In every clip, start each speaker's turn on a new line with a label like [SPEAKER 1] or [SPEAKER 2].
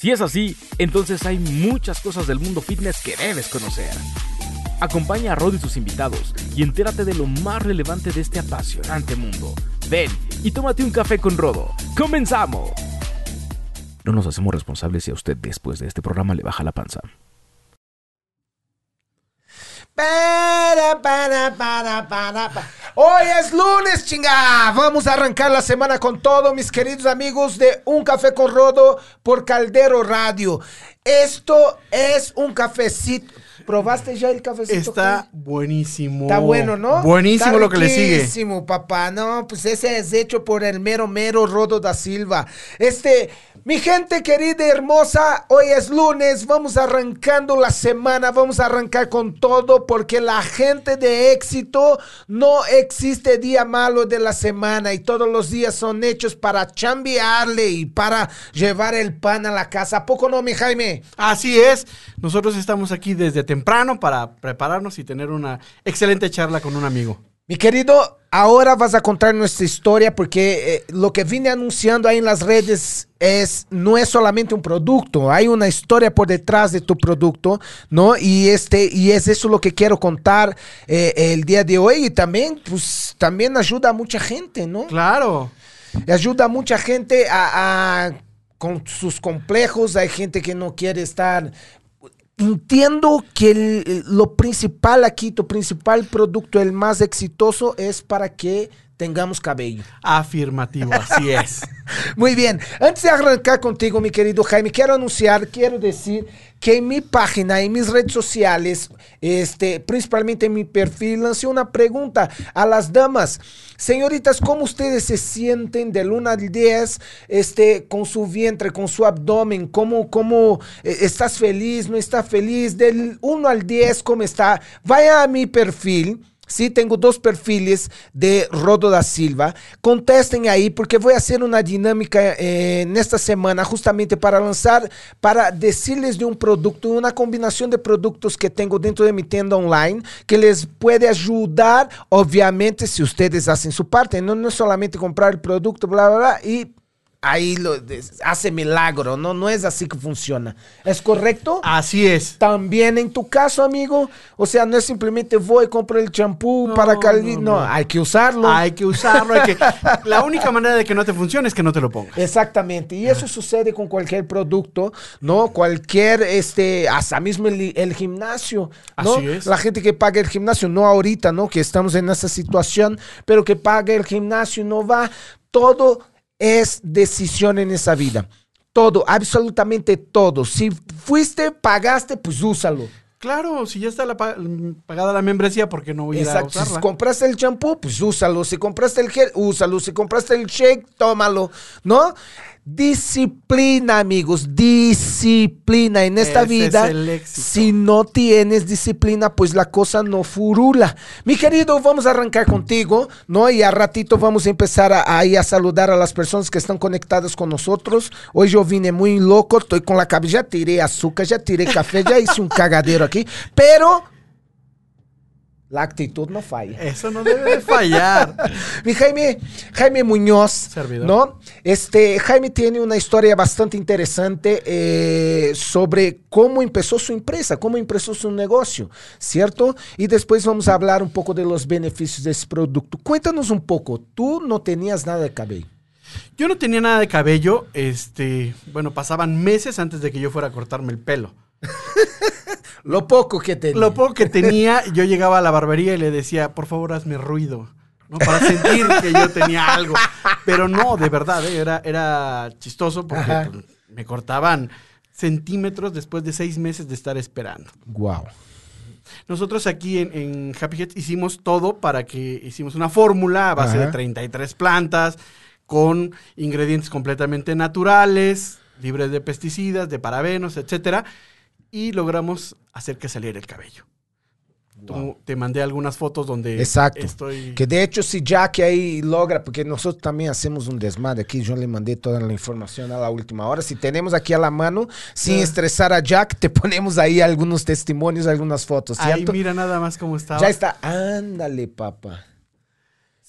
[SPEAKER 1] Si es así, entonces hay muchas cosas del mundo fitness que debes conocer. Acompaña a Rod y sus invitados y entérate de lo más relevante de este apasionante mundo. Ven y tómate un café con Rodo. ¡Comenzamos! No nos hacemos responsables si a usted después de este programa le baja la panza.
[SPEAKER 2] Para, para, para, para. Hoy es lunes, chinga. Vamos a arrancar la semana con todo, mis queridos amigos de Un Café con Rodo por Caldero Radio. Esto es un cafecito. ¿Probaste ya el cafecito?
[SPEAKER 3] Está buenísimo.
[SPEAKER 2] Está bueno, ¿no?
[SPEAKER 3] Buenísimo
[SPEAKER 2] Está
[SPEAKER 3] lo que le sigue.
[SPEAKER 2] Buenísimo, papá. No, pues ese es hecho por el mero, mero Rodo da Silva. Este, mi gente querida y hermosa, hoy es lunes. Vamos arrancando la semana. Vamos a arrancar con todo porque la gente de éxito no existe día malo de la semana y todos los días son hechos para chambearle y para llevar el pan a la casa. ¿A poco no, mi Jaime?
[SPEAKER 3] Así es. Nosotros estamos aquí desde temprano para prepararnos y tener una excelente charla con un amigo.
[SPEAKER 2] Mi querido, ahora vas a contar nuestra historia porque eh, lo que vine anunciando ahí en las redes es no es solamente un producto, hay una historia por detrás de tu producto, ¿no? Y este y es eso lo que quiero contar eh, el día de hoy y también pues también ayuda a mucha gente, ¿no?
[SPEAKER 3] Claro.
[SPEAKER 2] Ayuda a mucha gente a, a- con sus complejos, hay gente que no quiere estar Entiendo que el- lo principal aquí, tu principal producto, el más exitoso, es para que tengamos cabello.
[SPEAKER 3] Afirmativo, así es.
[SPEAKER 2] Muy bien, antes de arrancar contigo, mi querido Jaime, quiero anunciar, quiero decir que en mi página, en mis redes sociales, este, principalmente en mi perfil, lancé una pregunta a las damas. Señoritas, ¿cómo ustedes se sienten del 1 al 10 este, con su vientre, con su abdomen? ¿Cómo, cómo eh, estás feliz, no estás feliz? Del 1 al 10, ¿cómo está? Vaya a mi perfil. Sí, tengo dos perfiles de Rodo da Silva. Contesten ahí porque voy a hacer una dinámica eh, en esta semana justamente para lanzar, para decirles de un producto, una combinación de productos que tengo dentro de mi tienda online que les puede ayudar, obviamente, si ustedes hacen su parte. No, no es solamente comprar el producto, bla, bla, bla, y ahí lo, hace milagro, ¿no? No es así que funciona. ¿Es correcto?
[SPEAKER 3] Así es.
[SPEAKER 2] También en tu caso, amigo, o sea, no es simplemente voy, compro el champú
[SPEAKER 3] No,
[SPEAKER 2] para calvi, no,
[SPEAKER 3] no, no.
[SPEAKER 2] hay que usarlo.
[SPEAKER 3] Hay que usarlo, hay que... La única manera de que no te funcione es que no te lo pongas.
[SPEAKER 2] Exactamente, y eso sucede con cualquier producto, ¿no? Cualquier, este, hasta mismo el, el gimnasio, ¿no?
[SPEAKER 3] Así es.
[SPEAKER 2] La gente que paga el gimnasio, no ahorita, ¿no? Que estamos en esa situación, pero que paga el gimnasio y no va, todo es decisión en esa vida. Todo, absolutamente todo. Si fuiste, pagaste, pues úsalo.
[SPEAKER 3] Claro, si ya está la pa- pagada la membresía, ¿por qué no voy a ir a
[SPEAKER 2] Exacto. Si
[SPEAKER 3] usarla?
[SPEAKER 2] compraste el champú, pues úsalo. Si compraste el gel, úsalo. Si compraste el shake, tómalo. ¿No? Disciplina, amigos. Disciplina. En esta
[SPEAKER 3] Ese
[SPEAKER 2] vida,
[SPEAKER 3] es
[SPEAKER 2] si no tienes disciplina, pues la cosa no furula. Mi querido, vamos a arrancar contigo, ¿no? Y a ratito vamos a empezar a, ahí a saludar a las personas que están conectadas con nosotros. Hoy yo vine muy loco, estoy con la cabeza, ya tiré azúcar, ya tiré café, ya hice un cagadero aquí. Pero la actitud no falla.
[SPEAKER 3] Eso no debe de fallar.
[SPEAKER 2] Mi Jaime, Jaime Muñoz,
[SPEAKER 3] Servidor.
[SPEAKER 2] ¿no? Este, Jaime tiene una historia bastante interesante eh, sobre cómo empezó su empresa, cómo empezó su negocio, ¿cierto? Y después vamos a hablar un poco de los beneficios de ese producto. Cuéntanos un poco, tú no tenías nada de cabello.
[SPEAKER 3] Yo no tenía nada de cabello, este, bueno, pasaban meses antes de que yo fuera a cortarme el pelo.
[SPEAKER 2] Lo poco que tenías.
[SPEAKER 3] Lo poco que tenía, yo llegaba a la barbería y le decía, por favor, hazme ruido, ¿no? Para sentir que yo tenía algo. Pero no, de verdad, ¿eh? era, era chistoso porque
[SPEAKER 2] Ajá.
[SPEAKER 3] pues, me cortaban centímetros después de seis meses de estar esperando.
[SPEAKER 2] Wow.
[SPEAKER 3] Nosotros aquí en, en Happy Heads hicimos todo para que hicimos una fórmula a base
[SPEAKER 2] Ajá.
[SPEAKER 3] de 33 plantas con ingredientes completamente naturales, libres de pesticidas, de parabenos, etcétera, y logramos hacer que saliera el cabello. Tú- te mandé algunas fotos donde
[SPEAKER 2] Exacto.
[SPEAKER 3] estoy
[SPEAKER 2] Que de hecho, si Jack ahí logra, porque nosotros también hacemos un desmadre aquí, yo le mandé toda la información a la última hora. Si tenemos aquí a la mano, sin
[SPEAKER 3] Ya.
[SPEAKER 2] estresar a Jack, te ponemos ahí algunos testimonios, algunas fotos,
[SPEAKER 3] Ahí
[SPEAKER 2] ¿cierto?
[SPEAKER 3] mira nada más cómo estaba.
[SPEAKER 2] Ya está. Ándale, papá.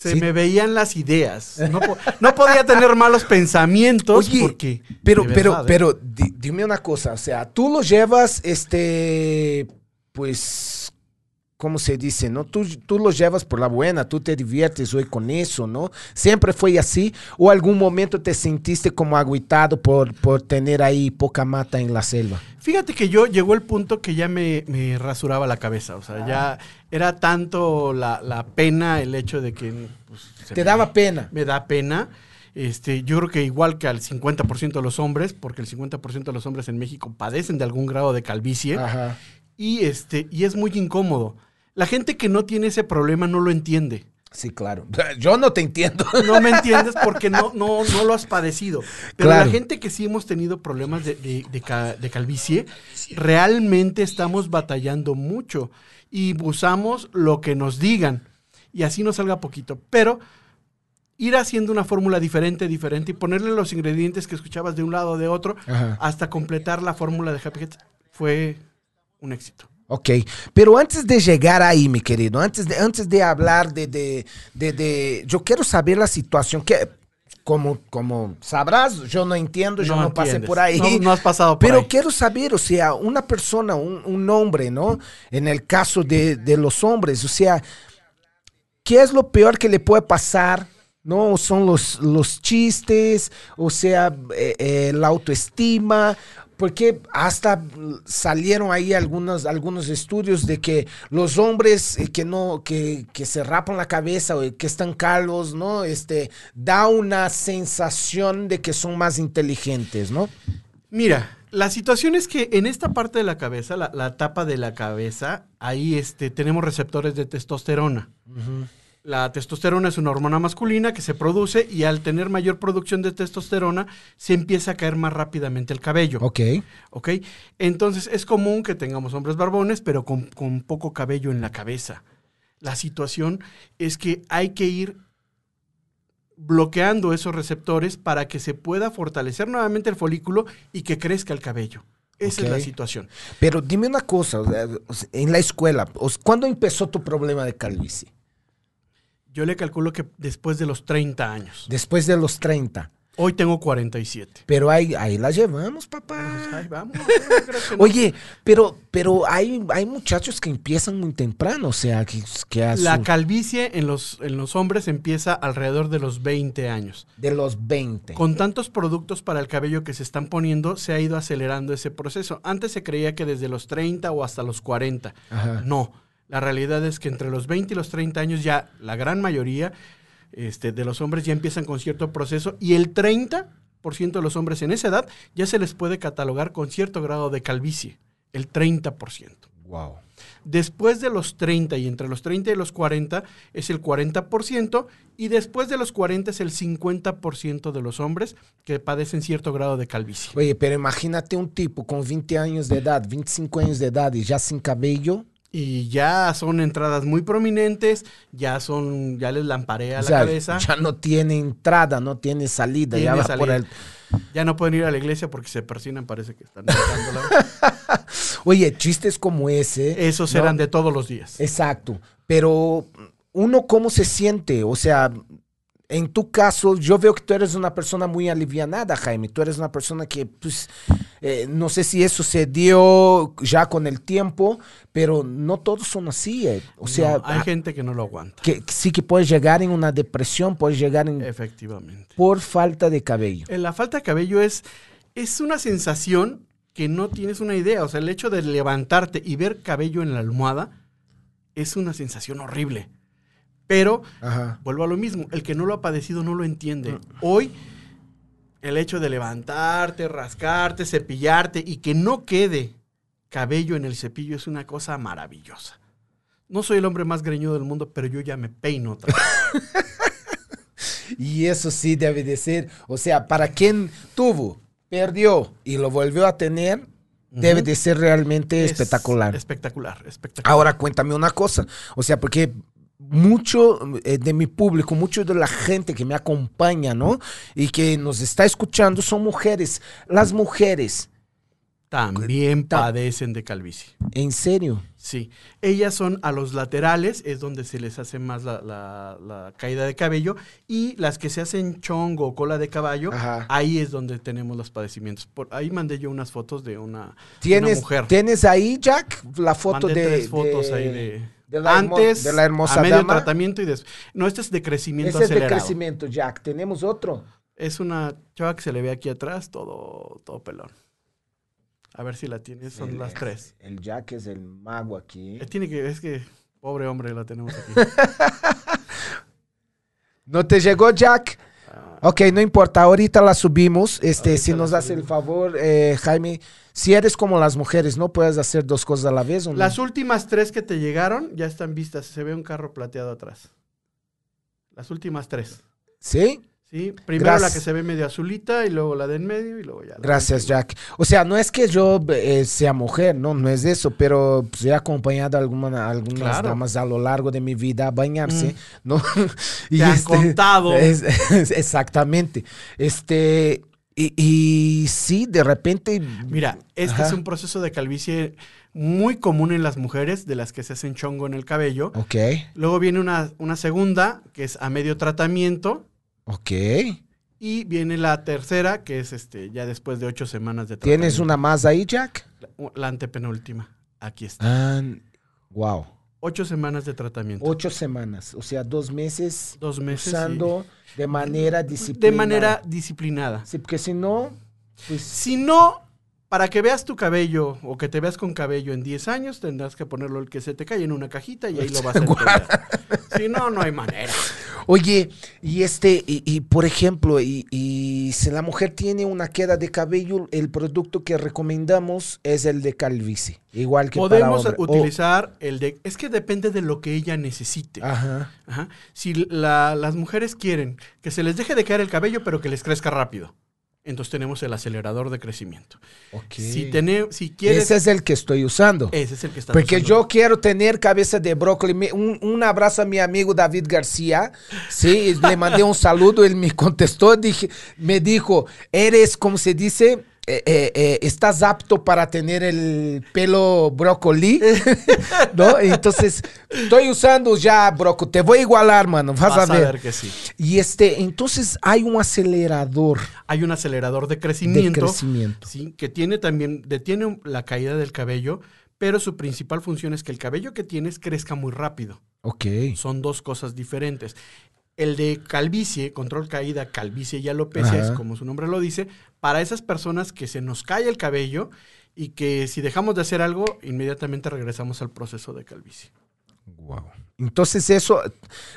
[SPEAKER 3] Se
[SPEAKER 2] Sí.
[SPEAKER 3] me veían las ideas. No, po- no podía tener malos pensamientos
[SPEAKER 2] Oye,
[SPEAKER 3] porque.
[SPEAKER 2] Pero, pero,
[SPEAKER 3] ¿eh?
[SPEAKER 2] pero, di- dime una cosa, o sea, tú lo llevas, este, pues, ¿cómo se dice, no? Tú, tú lo llevas por la buena, tú te diviertes hoy con eso, ¿no? ¿Siempre fue así? ¿O algún momento te sentiste como agüitado por, por tener ahí poca mata en la selva?
[SPEAKER 3] Fíjate que yo llegó el punto que ya me, me rasuraba la cabeza. O sea, ya era tanto la, la pena el hecho de que. pues, se
[SPEAKER 2] Te
[SPEAKER 3] me-
[SPEAKER 2] daba pena.
[SPEAKER 3] Me da pena. Este, yo creo que igual que al 50% de los hombres, porque el 50% de los hombres en México padecen de algún grado de calvicie.
[SPEAKER 2] Ajá.
[SPEAKER 3] Y, este, y es muy incómodo. La gente que no tiene ese problema no lo entiende.
[SPEAKER 2] Sí, claro. Yo no te entiendo.
[SPEAKER 3] No me entiendes porque no, no, no lo has padecido. Pero
[SPEAKER 2] Claro.
[SPEAKER 3] la gente que sí hemos tenido problemas de, de- de ca- de calvicie, realmente estamos batallando mucho y usamos lo que nos digan y así nos salga poquito. Pero ir haciendo una fórmula diferente, diferente y ponerle los ingredientes que escuchabas de un lado o de otro
[SPEAKER 2] Ajá.
[SPEAKER 3] hasta completar la fórmula de Happy Head fue un éxito.
[SPEAKER 2] Ok, pero antes de llegar ahí, mi querido, antes de, antes de hablar de, de, de, de- Yo quiero saber la situación que, como, como sabrás, yo no entiendo, yo no, pasé por ahí.
[SPEAKER 3] No, no has pasado por
[SPEAKER 2] Pero
[SPEAKER 3] ahí.
[SPEAKER 2] quiero saber, o sea, una persona, un, un hombre, ¿no? En el caso de, de los hombres, o sea, ¿qué es lo peor que le puede pasar? ¿No? Son los, los chistes, o sea, eh, eh, la autoestima, porque hasta salieron ahí algunos, algunos estudios de que los hombres eh, que no, que, que se rapan la cabeza o que están calvos, ¿no? Este, da una sensación de que son más inteligentes, ¿no?
[SPEAKER 3] Mira, la situación es que en esta parte de la cabeza, la, la tapa de la cabeza, ahí este, tenemos receptores de testosterona. La testosterona es una hormona masculina que se produce y al tener mayor producción de testosterona se empieza a caer más rápidamente el cabello.
[SPEAKER 2] Ok.
[SPEAKER 3] ¿Ok? Entonces es común que tengamos hombres barbones, pero con, con poco cabello en la cabeza. La situación es que hay que ir bloqueando esos receptores para que se pueda fortalecer nuevamente el folículo y que crezca el cabello. Esa es la situación.
[SPEAKER 2] Pero dime una cosa, en la escuela, ¿cuándo empezó tu problema de calvicie?
[SPEAKER 3] Yo le calculo que después de los 30 años.
[SPEAKER 2] Después de los 30.
[SPEAKER 3] Hoy tengo 47.
[SPEAKER 2] Pero ahí, ahí la llevamos, papá.
[SPEAKER 3] Pues ahí vamos. no.
[SPEAKER 2] Oye, pero, pero hay, hay muchachos que empiezan muy temprano, o sea, que, que a
[SPEAKER 3] La
[SPEAKER 2] su-
[SPEAKER 3] calvicie en los, en los hombres empieza alrededor de los 20 años.
[SPEAKER 2] de los 20.
[SPEAKER 3] Con tantos productos para el cabello que se están poniendo, se ha ido acelerando ese proceso. Antes se creía que desde los 30 o hasta los 40.
[SPEAKER 2] Ajá.
[SPEAKER 3] No, la realidad es que entre los 20 y los 30 años ya la gran mayoría este, de los hombres ya empiezan con cierto proceso y el 30% de los hombres en esa edad ya se les puede catalogar con cierto grado de calvicie. El 30%.
[SPEAKER 2] Wow.
[SPEAKER 3] Después de los 30 y entre los 30 y los 40 es el 40% y después de los 40 es el 50% de los hombres que padecen cierto grado de calvicie.
[SPEAKER 2] Oye, pero imagínate un tipo con 20 años de edad, 25 años de edad y ya sin cabello.
[SPEAKER 3] Y ya son entradas muy prominentes, ya son, ya les lamparea
[SPEAKER 2] O
[SPEAKER 3] la cabeza,
[SPEAKER 2] ya no tiene entrada, no tiene salida, ya va por
[SPEAKER 3] salida.
[SPEAKER 2] el...
[SPEAKER 3] ya no pueden ir a la iglesia porque se persinan, parece que están.
[SPEAKER 2] Oye, chistes como ese.
[SPEAKER 3] Esos
[SPEAKER 2] ¿no?
[SPEAKER 3] eran de todos los días.
[SPEAKER 2] Exacto. Pero uno cómo se siente, o sea, en tu caso, yo veo que tú eres una persona muy alivianada, Jaime. Tú eres una persona que, pues, eh, no sé si eso se dio ya con el tiempo, pero no todos son así. eh. O sea,
[SPEAKER 3] No, hay
[SPEAKER 2] ah,
[SPEAKER 3] gente que no lo aguanta.
[SPEAKER 2] que sí que puedes llegar en una depresión, puedes llegar en,
[SPEAKER 3] Efectivamente.
[SPEAKER 2] por falta de cabello.
[SPEAKER 3] Eh, La falta de cabello es, es una sensación que no tienes una idea. O sea, el hecho de levantarte y ver cabello en la almohada es una sensación horrible. Pero
[SPEAKER 2] Ajá.
[SPEAKER 3] vuelvo a lo mismo, el que no lo ha padecido no lo entiende.
[SPEAKER 2] Mm.
[SPEAKER 3] Hoy, el hecho de levantarte, rascarte, cepillarte y que no quede cabello en el cepillo es una cosa maravillosa. No soy el hombre más greñudo del mundo, pero yo ya me peino otra vez.
[SPEAKER 2] Y eso sí debe de ser, o sea, para quien tuvo, perdió y lo volvió a tener, debe de ser realmente
[SPEAKER 3] Es
[SPEAKER 2] espectacular.
[SPEAKER 3] Espectacular, espectacular.
[SPEAKER 2] Ahora cuéntame una cosa, o sea, porque mucho eh, de mi público, mucho de la gente que me acompaña, ¿no? Y que nos está escuchando son mujeres. Las mujeres,
[SPEAKER 3] también
[SPEAKER 2] Ta-
[SPEAKER 3] padecen de calvicie.
[SPEAKER 2] ¿En serio?
[SPEAKER 3] Sí, ellas son a los laterales, es donde se les hace más la, la- la caída de cabello, y las que se hacen chongo o cola de caballo,
[SPEAKER 2] Ajá.
[SPEAKER 3] ahí es donde tenemos los padecimientos. Por, ahí mandé yo unas fotos de una, de una
[SPEAKER 2] ¿Tienes,
[SPEAKER 3] mujer.
[SPEAKER 2] ¿Tienes ahí, Jack, la foto
[SPEAKER 3] Mandé
[SPEAKER 2] de,
[SPEAKER 3] tres fotos
[SPEAKER 2] de-
[SPEAKER 3] ahí de,
[SPEAKER 2] de la hermo-
[SPEAKER 3] antes,
[SPEAKER 2] de la hermosa
[SPEAKER 3] a medio
[SPEAKER 2] dama?
[SPEAKER 3] tratamiento y después. No, este es de crecimiento
[SPEAKER 2] Ese es de crecimiento, Jack. ¿Tenemos otro?
[SPEAKER 3] Es una chava que se le ve aquí atrás, todo, todo pelón. A ver si la tienes, son
[SPEAKER 2] El-
[SPEAKER 3] las tres.
[SPEAKER 2] El Jack es el mago aquí.
[SPEAKER 3] Eh, Tiene que, es que, pobre hombre, la tenemos aquí.
[SPEAKER 2] ¿No te llegó, Jack? Ok, no importa, ahorita la subimos. Este,
[SPEAKER 3] Ahorita
[SPEAKER 2] si nos das el favor, eh, Jaime, si eres como las mujeres, ¿no puedes hacer dos cosas a la vez o no?
[SPEAKER 3] Las últimas tres que te llegaron ya están vistas. Se ve un carro plateado atrás. Las últimas tres.
[SPEAKER 2] ¿Sí?
[SPEAKER 3] ¿sí? Primero
[SPEAKER 2] Gracias.
[SPEAKER 3] la que se ve medio azulita y luego la de en medio y luego ya. la
[SPEAKER 2] Gracias. Jack. O sea, no es que yo eh, sea mujer, no, no es eso, pero pues, he acompañado a alguna- algunas
[SPEAKER 3] Claro.
[SPEAKER 2] damas a lo largo de mi vida a bañarse,
[SPEAKER 3] Mm.
[SPEAKER 2] ¿no?
[SPEAKER 3] Te han contado.
[SPEAKER 2] es- es- exactamente. Este, y, y sí, de repente.
[SPEAKER 3] Mira, este
[SPEAKER 2] Ajá.
[SPEAKER 3] es un proceso de calvicie muy común en las mujeres, de las que se hacen chongo en el cabello.
[SPEAKER 2] Ok,
[SPEAKER 3] Luego viene una, una segunda, que es a medio tratamiento.
[SPEAKER 2] ok.
[SPEAKER 3] Y viene la tercera, que es este ya después de ocho semanas de tratamiento.
[SPEAKER 2] ¿Tienes una más ahí, Jack?
[SPEAKER 3] La, la antepenúltima. Aquí está.
[SPEAKER 2] Ah, wow.
[SPEAKER 3] Ocho semanas de tratamiento.
[SPEAKER 2] Ocho semanas, o sea, dos meses
[SPEAKER 3] Dos meses.
[SPEAKER 2] usando de manera disciplinada.
[SPEAKER 3] de manera disciplinada.
[SPEAKER 2] Sí, porque si no, pues
[SPEAKER 3] Si no, para que veas tu cabello o que te veas con cabello en 10 años, tendrás que ponerlo el que se te cae en una cajita y ahí lo vas a entender. si no, no hay manera.
[SPEAKER 2] Oye, y este, y, y, por ejemplo, y, y si la mujer tiene una queda de cabello, el producto que recomendamos es el de calvicie, igual que
[SPEAKER 3] Podemos
[SPEAKER 2] para
[SPEAKER 3] utilizar el de... Es que depende de lo que ella necesite.
[SPEAKER 2] ajá.
[SPEAKER 3] Ajá. Si la- las mujeres quieren que se les deje de caer el cabello, pero que les crezca rápido, entonces tenemos el acelerador de crecimiento.
[SPEAKER 2] ok.
[SPEAKER 3] Si, si quieres...
[SPEAKER 2] Ese es el que estoy usando.
[SPEAKER 3] ese es el que está
[SPEAKER 2] Porque yo quiero tener cabeza de brócoli. Un, un abrazo a mi amigo David García. Sí, le mandé un saludo, él me contestó, dije, me dijo, eres, como se dice, Eh, eh, eh, estás apto para tener el pelo brócoli, ¿no? Entonces, estoy usando ya brócoli, te voy a igualar, mano, vas,
[SPEAKER 3] Vas
[SPEAKER 2] a ver.
[SPEAKER 3] que sí.
[SPEAKER 2] Y este, entonces hay un acelerador
[SPEAKER 3] Hay un acelerador de
[SPEAKER 2] de
[SPEAKER 3] crecimiento.
[SPEAKER 2] crecimiento.
[SPEAKER 3] Sí, que tiene también, detiene la caída del cabello, pero su principal función es que el cabello que tienes crezca muy rápido.
[SPEAKER 2] Ok.
[SPEAKER 3] Son dos cosas diferentes. El de calvicie, control caída, calvicie y alopecia,
[SPEAKER 2] Ajá.
[SPEAKER 3] es como su nombre lo dice, para esas personas que se nos cae el cabello y que si dejamos de hacer algo, inmediatamente regresamos al proceso de calvicie.
[SPEAKER 2] Wow. Entonces eso,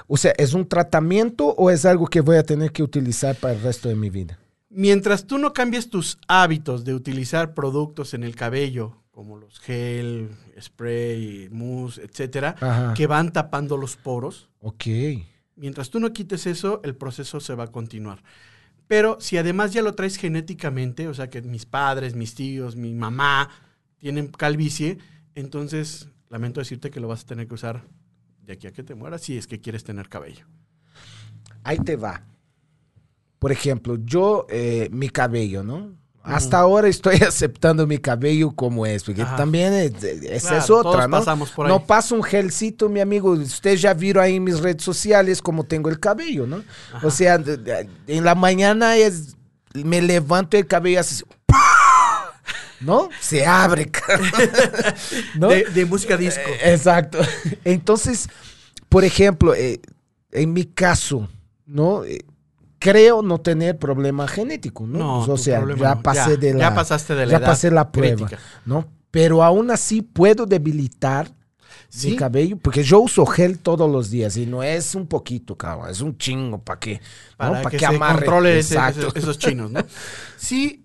[SPEAKER 2] o sea, ¿es un tratamiento o es algo que voy a tener que utilizar para el resto de mi vida?
[SPEAKER 3] Mientras tú no cambies tus hábitos de utilizar productos en el cabello, como los gel, spray, mousse, etcétera,
[SPEAKER 2] Ajá.
[SPEAKER 3] que van tapando los poros,
[SPEAKER 2] Ok.
[SPEAKER 3] Mientras tú no quites eso, el proceso se va a continuar. Pero si además ya lo traes genéticamente, o sea que mis padres, mis tíos, mi mamá tienen calvicie, entonces lamento decirte que lo vas a tener que usar de aquí a que te mueras si es que quieres tener cabello.
[SPEAKER 2] Ahí te va. Por ejemplo, yo, eh, mi cabello, ¿no? Hasta ahora estoy aceptando mi cabello como es, porque
[SPEAKER 3] Ajá.
[SPEAKER 2] también es,
[SPEAKER 3] Claro,
[SPEAKER 2] es otra, ¿no?
[SPEAKER 3] pasamos por ahí.
[SPEAKER 2] No paso un gelcito, mi amigo. Ustedes ya vieron ahí en mis redes sociales cómo tengo el cabello, ¿no?
[SPEAKER 3] Ajá.
[SPEAKER 2] O sea, en la mañana es, me levanto el cabello así, ¿no? Se abre. ¿no?
[SPEAKER 3] De, de música disco.
[SPEAKER 2] Eh, Exacto. Entonces, por ejemplo, eh, en mi caso, ¿no? Eh, creo no tener problema genético, ¿no?
[SPEAKER 3] No,
[SPEAKER 2] o sea, ya
[SPEAKER 3] no.
[SPEAKER 2] pasé
[SPEAKER 3] Ya,
[SPEAKER 2] de la
[SPEAKER 3] ya pasaste de la
[SPEAKER 2] ya
[SPEAKER 3] edad
[SPEAKER 2] pasé la prueba,
[SPEAKER 3] crítica.
[SPEAKER 2] ¿no? Pero aún así puedo debilitar mi cabello porque yo uso gel todos los días y no es un poquito, cabrón, es un chingo para que
[SPEAKER 3] para
[SPEAKER 2] ¿no?
[SPEAKER 3] que,
[SPEAKER 2] que
[SPEAKER 3] se
[SPEAKER 2] amarre.
[SPEAKER 3] controle ese- ese- esos chinos, ¿no? Sí,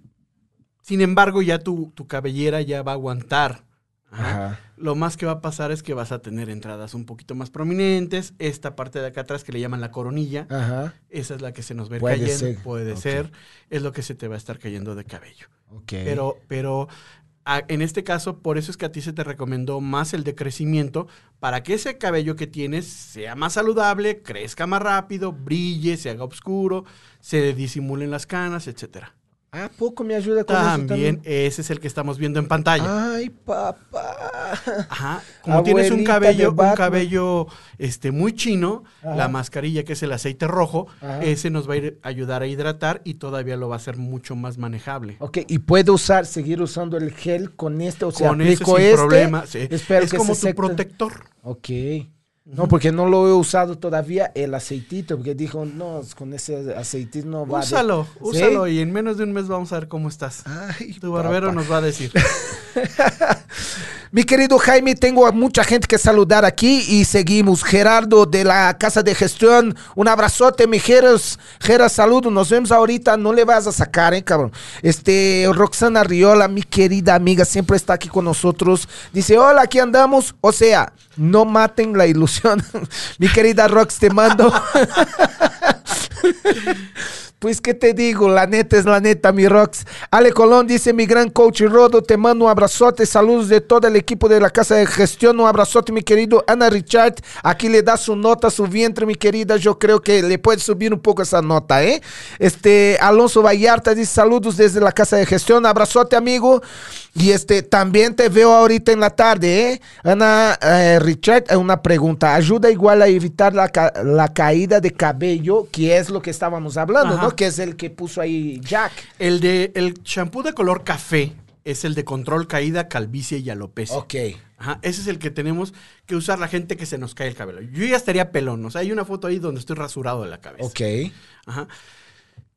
[SPEAKER 3] sin embargo, ya tu, tu cabellera ya va a aguantar. Ajá. Lo más que va a pasar es que vas a tener entradas un poquito más prominentes. Esta parte de acá atrás que le llaman la coronilla,
[SPEAKER 2] Ajá.
[SPEAKER 3] esa es la que se nos
[SPEAKER 2] Puede
[SPEAKER 3] cayendo.
[SPEAKER 2] ser.
[SPEAKER 3] Puede ser. Es lo que se te va a estar cayendo de cabello. Pero, pero a- en este caso, por eso es que a ti se te recomendó más el de crecimiento, para que ese cabello que tienes sea más saludable, crezca más rápido, brille, se haga oscuro, se disimulen las canas, etcétera.
[SPEAKER 2] ¿A poco me ayuda con eso
[SPEAKER 3] También,
[SPEAKER 2] también?
[SPEAKER 3] ese es el que estamos viendo en pantalla.
[SPEAKER 2] Ay, papá.
[SPEAKER 3] Ajá. Como tienes un cabello, un cabello este, muy chino,
[SPEAKER 2] Ajá.
[SPEAKER 3] la mascarilla que es el aceite rojo,
[SPEAKER 2] Ajá.
[SPEAKER 3] ese nos va a ir ayudar a hidratar y todavía lo va a hacer mucho más manejable.
[SPEAKER 2] Ok, y puedo usar, seguir usando el gel con este, o sea,
[SPEAKER 3] Con ese
[SPEAKER 2] aplico
[SPEAKER 3] sin
[SPEAKER 2] este.
[SPEAKER 3] problema. sí. es
[SPEAKER 2] que
[SPEAKER 3] como
[SPEAKER 2] se
[SPEAKER 3] tu protector.
[SPEAKER 2] Ok. No, porque no lo he usado todavía el aceitito, porque dijo, no, con ese aceitito no va. de-
[SPEAKER 3] Úsalo,
[SPEAKER 2] ¿Sí?
[SPEAKER 3] úsalo y en menos de un mes vamos a ver cómo estás.
[SPEAKER 2] Ay,
[SPEAKER 3] Tu barbero
[SPEAKER 2] papá.
[SPEAKER 3] nos va a decir.
[SPEAKER 2] Mi querido Jaime, tengo mucha gente que saludar aquí y seguimos. Gerardo de la Casa de Gestión, un abrazote, mi Geras. Geras, saludos. Nos vemos ahorita. No le vas a sacar, eh, cabrón. Este, Roxana Riola, mi querida amiga, siempre está aquí con nosotros. Dice, hola, aquí andamos. O sea, no maten la ilusión. mi querida Rox, te mando. Pues, ¿qué te digo? La neta es la neta, mi Rox. Ale Colón dice, mi gran coach Rodo, te mando un abrazote. Saludos de todo el equipo de la Casa de Gestión. Un abrazote, mi querido Ana Richard. Aquí le da su nota, su vientre, mi querida. Yo creo que le puede subir un poco esa nota, ¿eh? Este, Alonso Vallarta dice, saludos desde la Casa de Gestión. Abrazote, amigo. Y este, también te veo ahorita en la tarde, ¿eh? Ana eh, Richard, eh, una pregunta. ¿Ayuda igual a evitar la, la caída de cabello, que es lo que estábamos hablando. ¿no? Que es el que puso ahí Jack.
[SPEAKER 3] El de el shampoo de color café es el de control caída, calvicie y alopecia.
[SPEAKER 2] Ok.
[SPEAKER 3] Ajá, ese es el que tenemos que usar la gente que se nos cae el cabello. Yo ya estaría pelón, o sea, hay una foto ahí donde estoy rasurado de la cabeza.
[SPEAKER 2] Ok.
[SPEAKER 3] Ajá.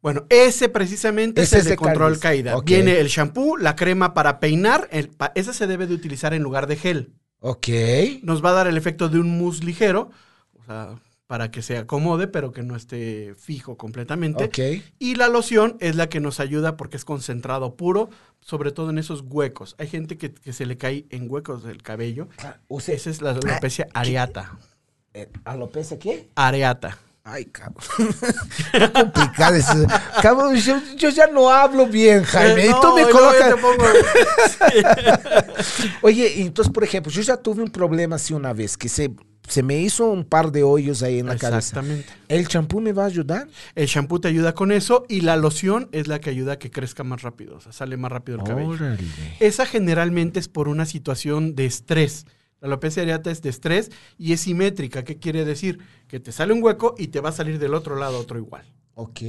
[SPEAKER 3] Bueno, ese precisamente
[SPEAKER 2] Ese
[SPEAKER 3] es el de control
[SPEAKER 2] calvicie.
[SPEAKER 3] caída.
[SPEAKER 2] Ok.
[SPEAKER 3] Viene el shampoo, la crema para peinar, el pa- esa se debe de utilizar en lugar de gel.
[SPEAKER 2] Ok.
[SPEAKER 3] Nos va a dar el efecto de un mousse ligero, o sea, para que se acomode, pero que no esté fijo completamente.
[SPEAKER 2] Ok.
[SPEAKER 3] Y la loción es la que nos ayuda porque es concentrado puro, sobre todo en esos huecos. Hay gente que, que se le cae en huecos del cabello.
[SPEAKER 2] O sea,
[SPEAKER 3] Esa es la alopecia areata.
[SPEAKER 2] eh, ¿Alopecia qué?
[SPEAKER 3] Areata.
[SPEAKER 2] Ay, cabrón. Qué complicado es eso. Cabrón, yo, yo ya no hablo bien, Jaime.
[SPEAKER 3] Eh,
[SPEAKER 2] y tú
[SPEAKER 3] no,
[SPEAKER 2] me colocas.
[SPEAKER 3] te pongo-
[SPEAKER 2] Oye, y entonces, por ejemplo, yo ya tuve un problema así una vez, que se, se me hizo un par de hoyos ahí en la cabeza.
[SPEAKER 3] Exactamente.
[SPEAKER 2] ¿El champú me va a ayudar?
[SPEAKER 3] El shampoo te ayuda con eso y la loción es la que ayuda a que crezca más rápido, o sea, sale más rápido el cabello.
[SPEAKER 2] Órale.
[SPEAKER 3] Esa generalmente es por una situación de estrés. La alopecia areata es de estrés y es simétrica. ¿Qué quiere decir? Que te sale un hueco y te va a salir del otro lado otro igual.
[SPEAKER 2] Ok.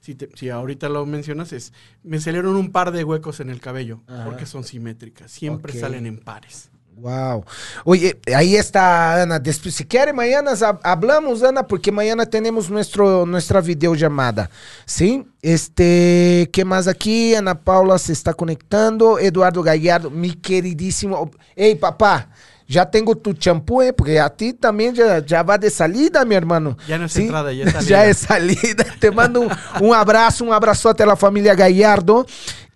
[SPEAKER 3] Si, te- si ahorita lo mencionas, es, me salieron un par de huecos en el cabello
[SPEAKER 2] Ajá.
[SPEAKER 3] porque son simétricas. Siempre salen en pares.
[SPEAKER 2] Wow. Oye, ahí está Ana. Después, si quiere, mañana hab- hablamos, Ana, porque mañana tenemos nuestro, nuestra videollamada. ¿Sí? Este, ¿qué más aquí? Ana Paula se está conectando. Eduardo Gallardo, mi queridísimo. Hey, papá. Ya tengo tu champú, ¿eh? porque a ti también ya, ya va de salida, hermano.
[SPEAKER 3] Ya no es
[SPEAKER 2] ¿Sí?
[SPEAKER 3] entrada, ya es salida.
[SPEAKER 2] ya es salida. Te mando un, un abrazo, un abrazote a la familia Gallardo.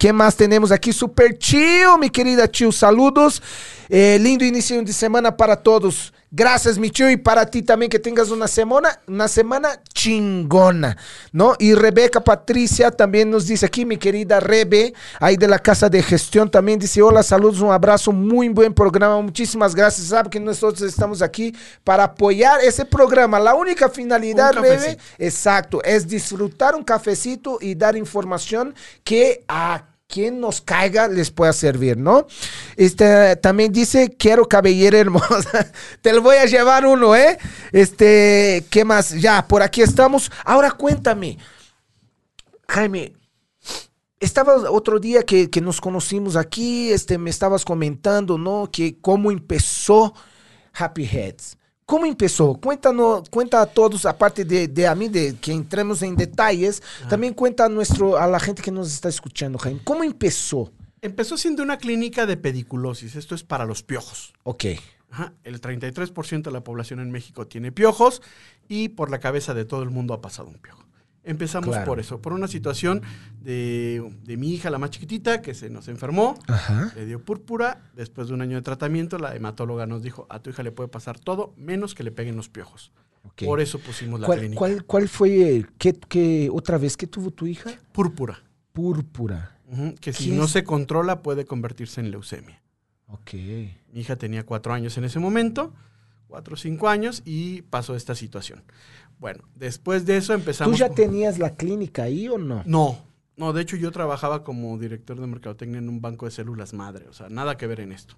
[SPEAKER 2] ¿Qué más tenemos aquí? Super Chio, mi querida Chio, saludos. Eh, lindo inicio de semana para todos. Gracias, mi Chio, y para ti también que tengas una semana, una semana chingona, ¿no? Y Rebeca Patricia también nos dice aquí, mi querida Rebe, ahí de la Casa de Gestión, también dice, hola, saludos, un abrazo, muy buen programa, muchísimas gracias. Sabe que nosotros estamos aquí para apoyar ese programa. La única finalidad,
[SPEAKER 3] Un
[SPEAKER 2] Rebe,
[SPEAKER 3] cafecito.
[SPEAKER 2] exacto, es disfrutar un cafecito y dar información que a quien nos caiga les pueda servir, ¿no? Este también dice, quiero cabellera hermosa. Te lo voy a llevar uno, ¿eh? Este, ¿qué más? Ya, por aquí estamos. Ahora cuéntame, Jaime, estaba otro día que, que nos conocimos aquí, este, me estabas comentando, ¿no? Que cómo empezó Happy Heads. ¿Cómo empezó? Cuéntanos, cuenta a todos, aparte de, de a mí, de que entremos en detalles, también cuenta a, nuestro, a la gente que nos está escuchando, Jaime. ¿Cómo empezó?
[SPEAKER 3] Empezó siendo una clínica de pediculosis. Esto es para los piojos.
[SPEAKER 2] Ok.
[SPEAKER 3] Ajá, El 33% de la población en México tiene piojos y por la cabeza de todo el mundo ha pasado un piojo. Empezamos
[SPEAKER 2] Claro.
[SPEAKER 3] por eso, por una situación de, de mi hija, la más chiquitita, que se nos enfermó,
[SPEAKER 2] Ajá.
[SPEAKER 3] le dio púrpura. Después de un año de tratamiento, la hematóloga nos dijo: A tu hija le puede pasar todo, menos que le peguen los piojos. Por eso pusimos la
[SPEAKER 2] ¿Cuál,
[SPEAKER 3] clínica.
[SPEAKER 2] cuál, cuál fue, el- qué, qué- otra vez, qué tuvo tu hija?
[SPEAKER 3] Púrpura.
[SPEAKER 2] Púrpura.
[SPEAKER 3] Que si
[SPEAKER 2] ¿Qué
[SPEAKER 3] no se controla, puede convertirse en leucemia.
[SPEAKER 2] Ok.
[SPEAKER 3] Mi hija tenía cuatro años en ese momento, cuatro o cinco años, y pasó esta situación. Bueno, después de eso
[SPEAKER 2] ¿Tú
[SPEAKER 3] empezamos.
[SPEAKER 2] ya
[SPEAKER 3] con-
[SPEAKER 2] tenías la clínica ahí o no?
[SPEAKER 3] No, No, de hecho yo trabajaba como director de mercadotecnia en un banco de células madre, o sea, nada que ver en esto.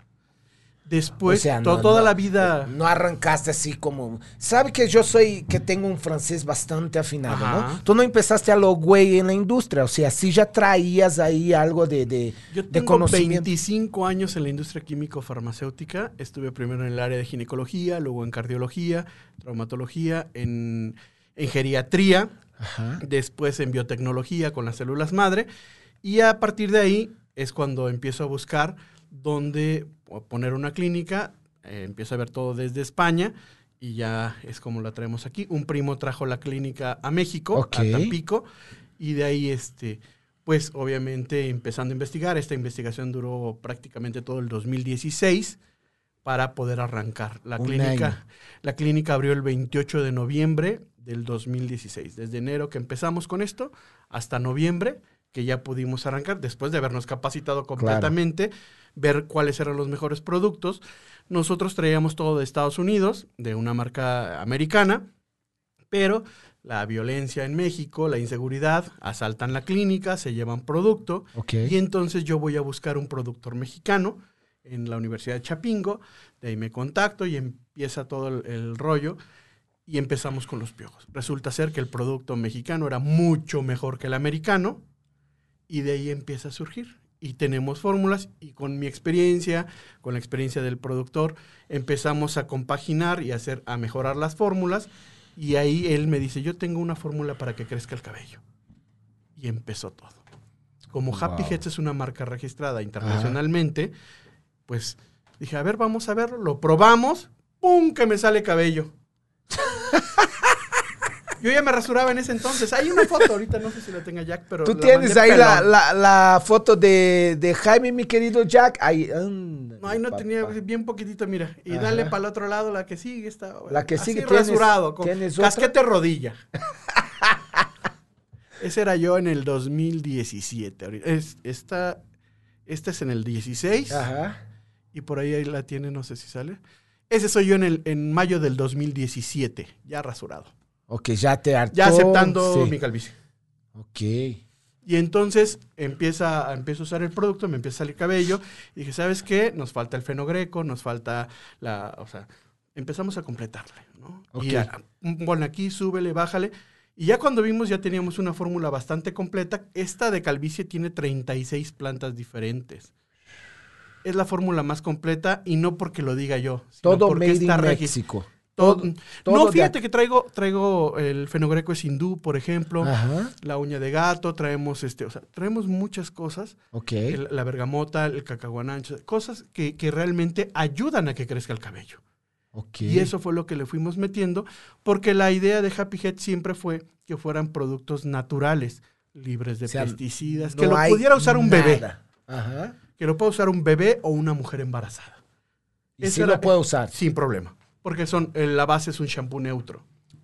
[SPEAKER 3] Después,
[SPEAKER 2] O sea,
[SPEAKER 3] to-
[SPEAKER 2] no-
[SPEAKER 3] toda
[SPEAKER 2] no-
[SPEAKER 3] la vida...
[SPEAKER 2] No arrancaste así como. Sabe que yo soy, que tengo un francés bastante afinado,
[SPEAKER 3] Ajá.
[SPEAKER 2] ¿no? Tú no empezaste a lo güey en la industria, o sea, sí ya traías ahí algo de, de,
[SPEAKER 3] Yo
[SPEAKER 2] de
[SPEAKER 3] tengo
[SPEAKER 2] conocimiento.
[SPEAKER 3] 25 años en la industria químico-farmacéutica. Estuve primero en el área de ginecología, luego en cardiología, traumatología, en, en geriatría,
[SPEAKER 2] Ajá.
[SPEAKER 3] después en biotecnología con las células madre. Y a partir de ahí es cuando empiezo a buscar dónde poner una clínica. Eh, empiezo a ver todo desde España y ya es como la traemos aquí. Un primo trajo la clínica a México, a Tampico, y de ahí, este, pues obviamente empezando a investigar. Esta investigación duró prácticamente todo el 2016 para poder arrancar. La
[SPEAKER 2] Un
[SPEAKER 3] clínica,
[SPEAKER 2] año.
[SPEAKER 3] la clínica abrió el 28 de noviembre del 2016. Desde enero que empezamos con esto hasta noviembre que ya pudimos arrancar después de habernos capacitado completamente, ver cuáles eran los mejores productos. Nosotros traíamos todo de Estados Unidos, de una marca americana, pero la violencia en México, la inseguridad, asaltan la clínica, se llevan producto y entonces yo voy a buscar un productor mexicano en la Universidad de Chapingo, de ahí me contacto y empieza todo el, el rollo y empezamos con los piojos. Resulta ser que el producto mexicano era mucho mejor que el americano y de ahí empieza a surgir. Y tenemos fórmulas y con mi experiencia, con la experiencia del productor, empezamos a compaginar y a hacer, a mejorar las fórmulas. Y ahí él me dice, yo tengo una fórmula para que crezca el cabello. Y empezó todo. Como Happy
[SPEAKER 2] Wow.
[SPEAKER 3] Heads es una marca registrada internacionalmente, pues dije, a ver, vamos a verlo. Lo probamos, ¡pum! que me sale cabello. Yo ya me rasuraba en ese entonces. Hay una foto, ahorita no sé si la tenga Jack, pero.
[SPEAKER 2] Tú
[SPEAKER 3] la
[SPEAKER 2] tienes ahí la, la, la foto de, de Jaime, mi querido Jack. Ahí, anda,
[SPEAKER 3] No, ahí no
[SPEAKER 2] papá.
[SPEAKER 3] tenía bien poquitito, mira. Y
[SPEAKER 2] Ajá.
[SPEAKER 3] dale para el otro lado, la que sigue está.
[SPEAKER 2] La que
[SPEAKER 3] así
[SPEAKER 2] sigue, ¿tienes-
[SPEAKER 3] rasurado, con
[SPEAKER 2] tienes otra?
[SPEAKER 3] casquete rodilla. Ese era yo en el 2017. ahorita. Es, esta, esta es en el 16
[SPEAKER 2] Ajá.
[SPEAKER 3] y por ahí, ahí la tiene, no sé si sale. Ese soy yo en, el, en mayo del 2017, ya rasurado.
[SPEAKER 2] Ok, ya te hartó.
[SPEAKER 3] Ya aceptando
[SPEAKER 2] sí.
[SPEAKER 3] mi calvicie.
[SPEAKER 2] Ok.
[SPEAKER 3] Y entonces empieza, empiezo a usar el producto, me empieza a salir cabello. Y dije, ¿sabes qué? Nos falta el fenogreco, nos falta la. O sea, empezamos a completarle, ¿no?
[SPEAKER 2] Ok.
[SPEAKER 3] Y a- bueno, aquí, súbele, bájale. Y ya cuando vimos, ya teníamos una fórmula bastante completa. Esta de calvicie tiene 36 plantas diferentes. Es la fórmula más completa y no porque lo diga yo. sino
[SPEAKER 2] Todo
[SPEAKER 3] porque
[SPEAKER 2] made in
[SPEAKER 3] está
[SPEAKER 2] México.
[SPEAKER 3] Todo-
[SPEAKER 2] Todo- todo
[SPEAKER 3] no, fíjate que traigo, traigo el fenogreco es hindú, por ejemplo
[SPEAKER 2] Ajá.
[SPEAKER 3] la uña de gato, traemos este, o sea, traemos muchas cosas,
[SPEAKER 2] Ok.
[SPEAKER 3] el- la bergamota, el cacahuanancho, cosas que, que realmente ayudan a que crezca el cabello.
[SPEAKER 2] ok.
[SPEAKER 3] Y eso fue lo que le fuimos metiendo, porque la idea de Happy Head siempre fue que fueran productos naturales, libres de
[SPEAKER 2] O sea,
[SPEAKER 3] pesticidas,
[SPEAKER 2] no
[SPEAKER 3] que lo pudiera usar un bebé.
[SPEAKER 2] Ajá.
[SPEAKER 3] que lo pueda usar un bebé o una mujer embarazada,
[SPEAKER 2] Y
[SPEAKER 3] Esa
[SPEAKER 2] sí lo puedo usar.
[SPEAKER 3] sin problema, porque son, eh, la base es un shampoo neutro.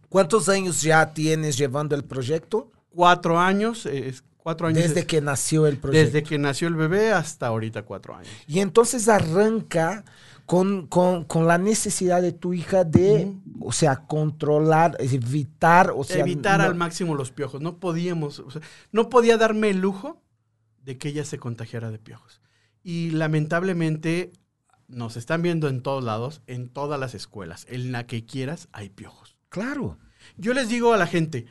[SPEAKER 2] ¿Cuántos años ya tienes llevando el proyecto?
[SPEAKER 3] Cuatro años, eh, es- cuatro años
[SPEAKER 2] Desde
[SPEAKER 3] es-
[SPEAKER 2] que nació el proyecto.
[SPEAKER 3] desde que nació el bebé hasta ahorita cuatro años.
[SPEAKER 2] Y entonces arranca con, con- con la necesidad de tu hija de, o sea, controlar, evitar, o sea,
[SPEAKER 3] evitar
[SPEAKER 2] no-
[SPEAKER 3] al máximo los piojos. No podíamos, o sea, no podía darme el lujo de que ella se contagiara de piojos. Y lamentablemente nos están viendo en todos lados, en todas las escuelas, en la que quieras hay piojos.
[SPEAKER 2] Claro.
[SPEAKER 3] Yo les digo a la gente,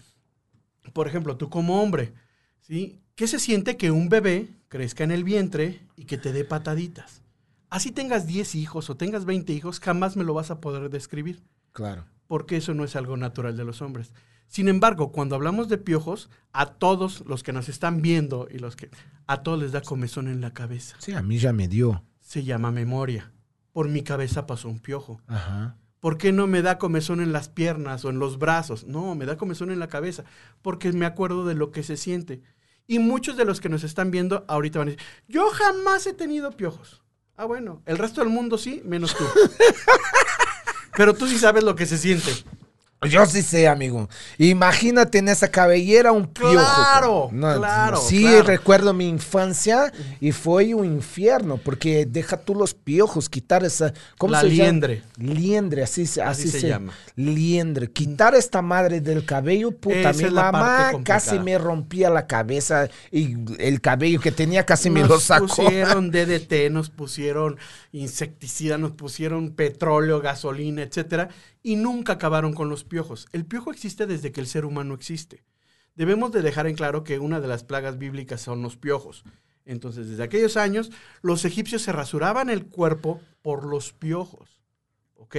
[SPEAKER 3] por ejemplo, tú como hombre, ¿sí? ¿Qué se siente que un bebé crezca en el vientre y que te dé pataditas? Así tengas 10 hijos o tengas 20 hijos, jamás me lo vas a poder describir
[SPEAKER 2] Claro.
[SPEAKER 3] porque eso no es algo natural de los hombres. Sin embargo, cuando hablamos de piojos, a todos los que nos están viendo y los que a todos les da comezón en la cabeza.
[SPEAKER 2] Sí, a mí ya me dio.
[SPEAKER 3] Se llama memoria. Por mi cabeza pasó un piojo.
[SPEAKER 2] Ajá.
[SPEAKER 3] ¿Por qué no me da comezón en las piernas o en los brazos? No, me da comezón en la cabeza, porque me acuerdo de lo que se siente. Y muchos de los que nos están viendo ahorita van a decir, yo jamás he tenido piojos. Ah, bueno, el resto del mundo sí, menos tú. Pero tú sí sabes lo que se siente.
[SPEAKER 2] Yo sí sé, amigo. Imagínate en esa cabellera un piojo.
[SPEAKER 3] Claro,
[SPEAKER 2] No,
[SPEAKER 3] claro,
[SPEAKER 2] Sí,
[SPEAKER 3] claro.
[SPEAKER 2] recuerdo mi infancia y fue un infierno porque deja tú los piojos, quitar esa. ¿Cómo
[SPEAKER 3] La
[SPEAKER 2] se llama?
[SPEAKER 3] liendre.
[SPEAKER 2] Liendre, así, se-
[SPEAKER 3] Así
[SPEAKER 2] así
[SPEAKER 3] se
[SPEAKER 2] se,
[SPEAKER 3] llama.
[SPEAKER 2] Liendre. Quitar esta madre del cabello, puta.
[SPEAKER 3] Esa
[SPEAKER 2] mi mamá casi me rompía la cabeza y el cabello que tenía casi me lo
[SPEAKER 3] Nos
[SPEAKER 2] sacó.
[SPEAKER 3] pusieron DDT, nos pusieron insecticida, nos pusieron petróleo, gasolina, etcétera, y nunca acabaron con los piojos. El piojo existe desde que el ser humano existe. Debemos de dejar en claro que una de las plagas bíblicas son los piojos. Entonces, desde aquellos años, los egipcios se rasuraban el cuerpo por los piojos. ¿Ok?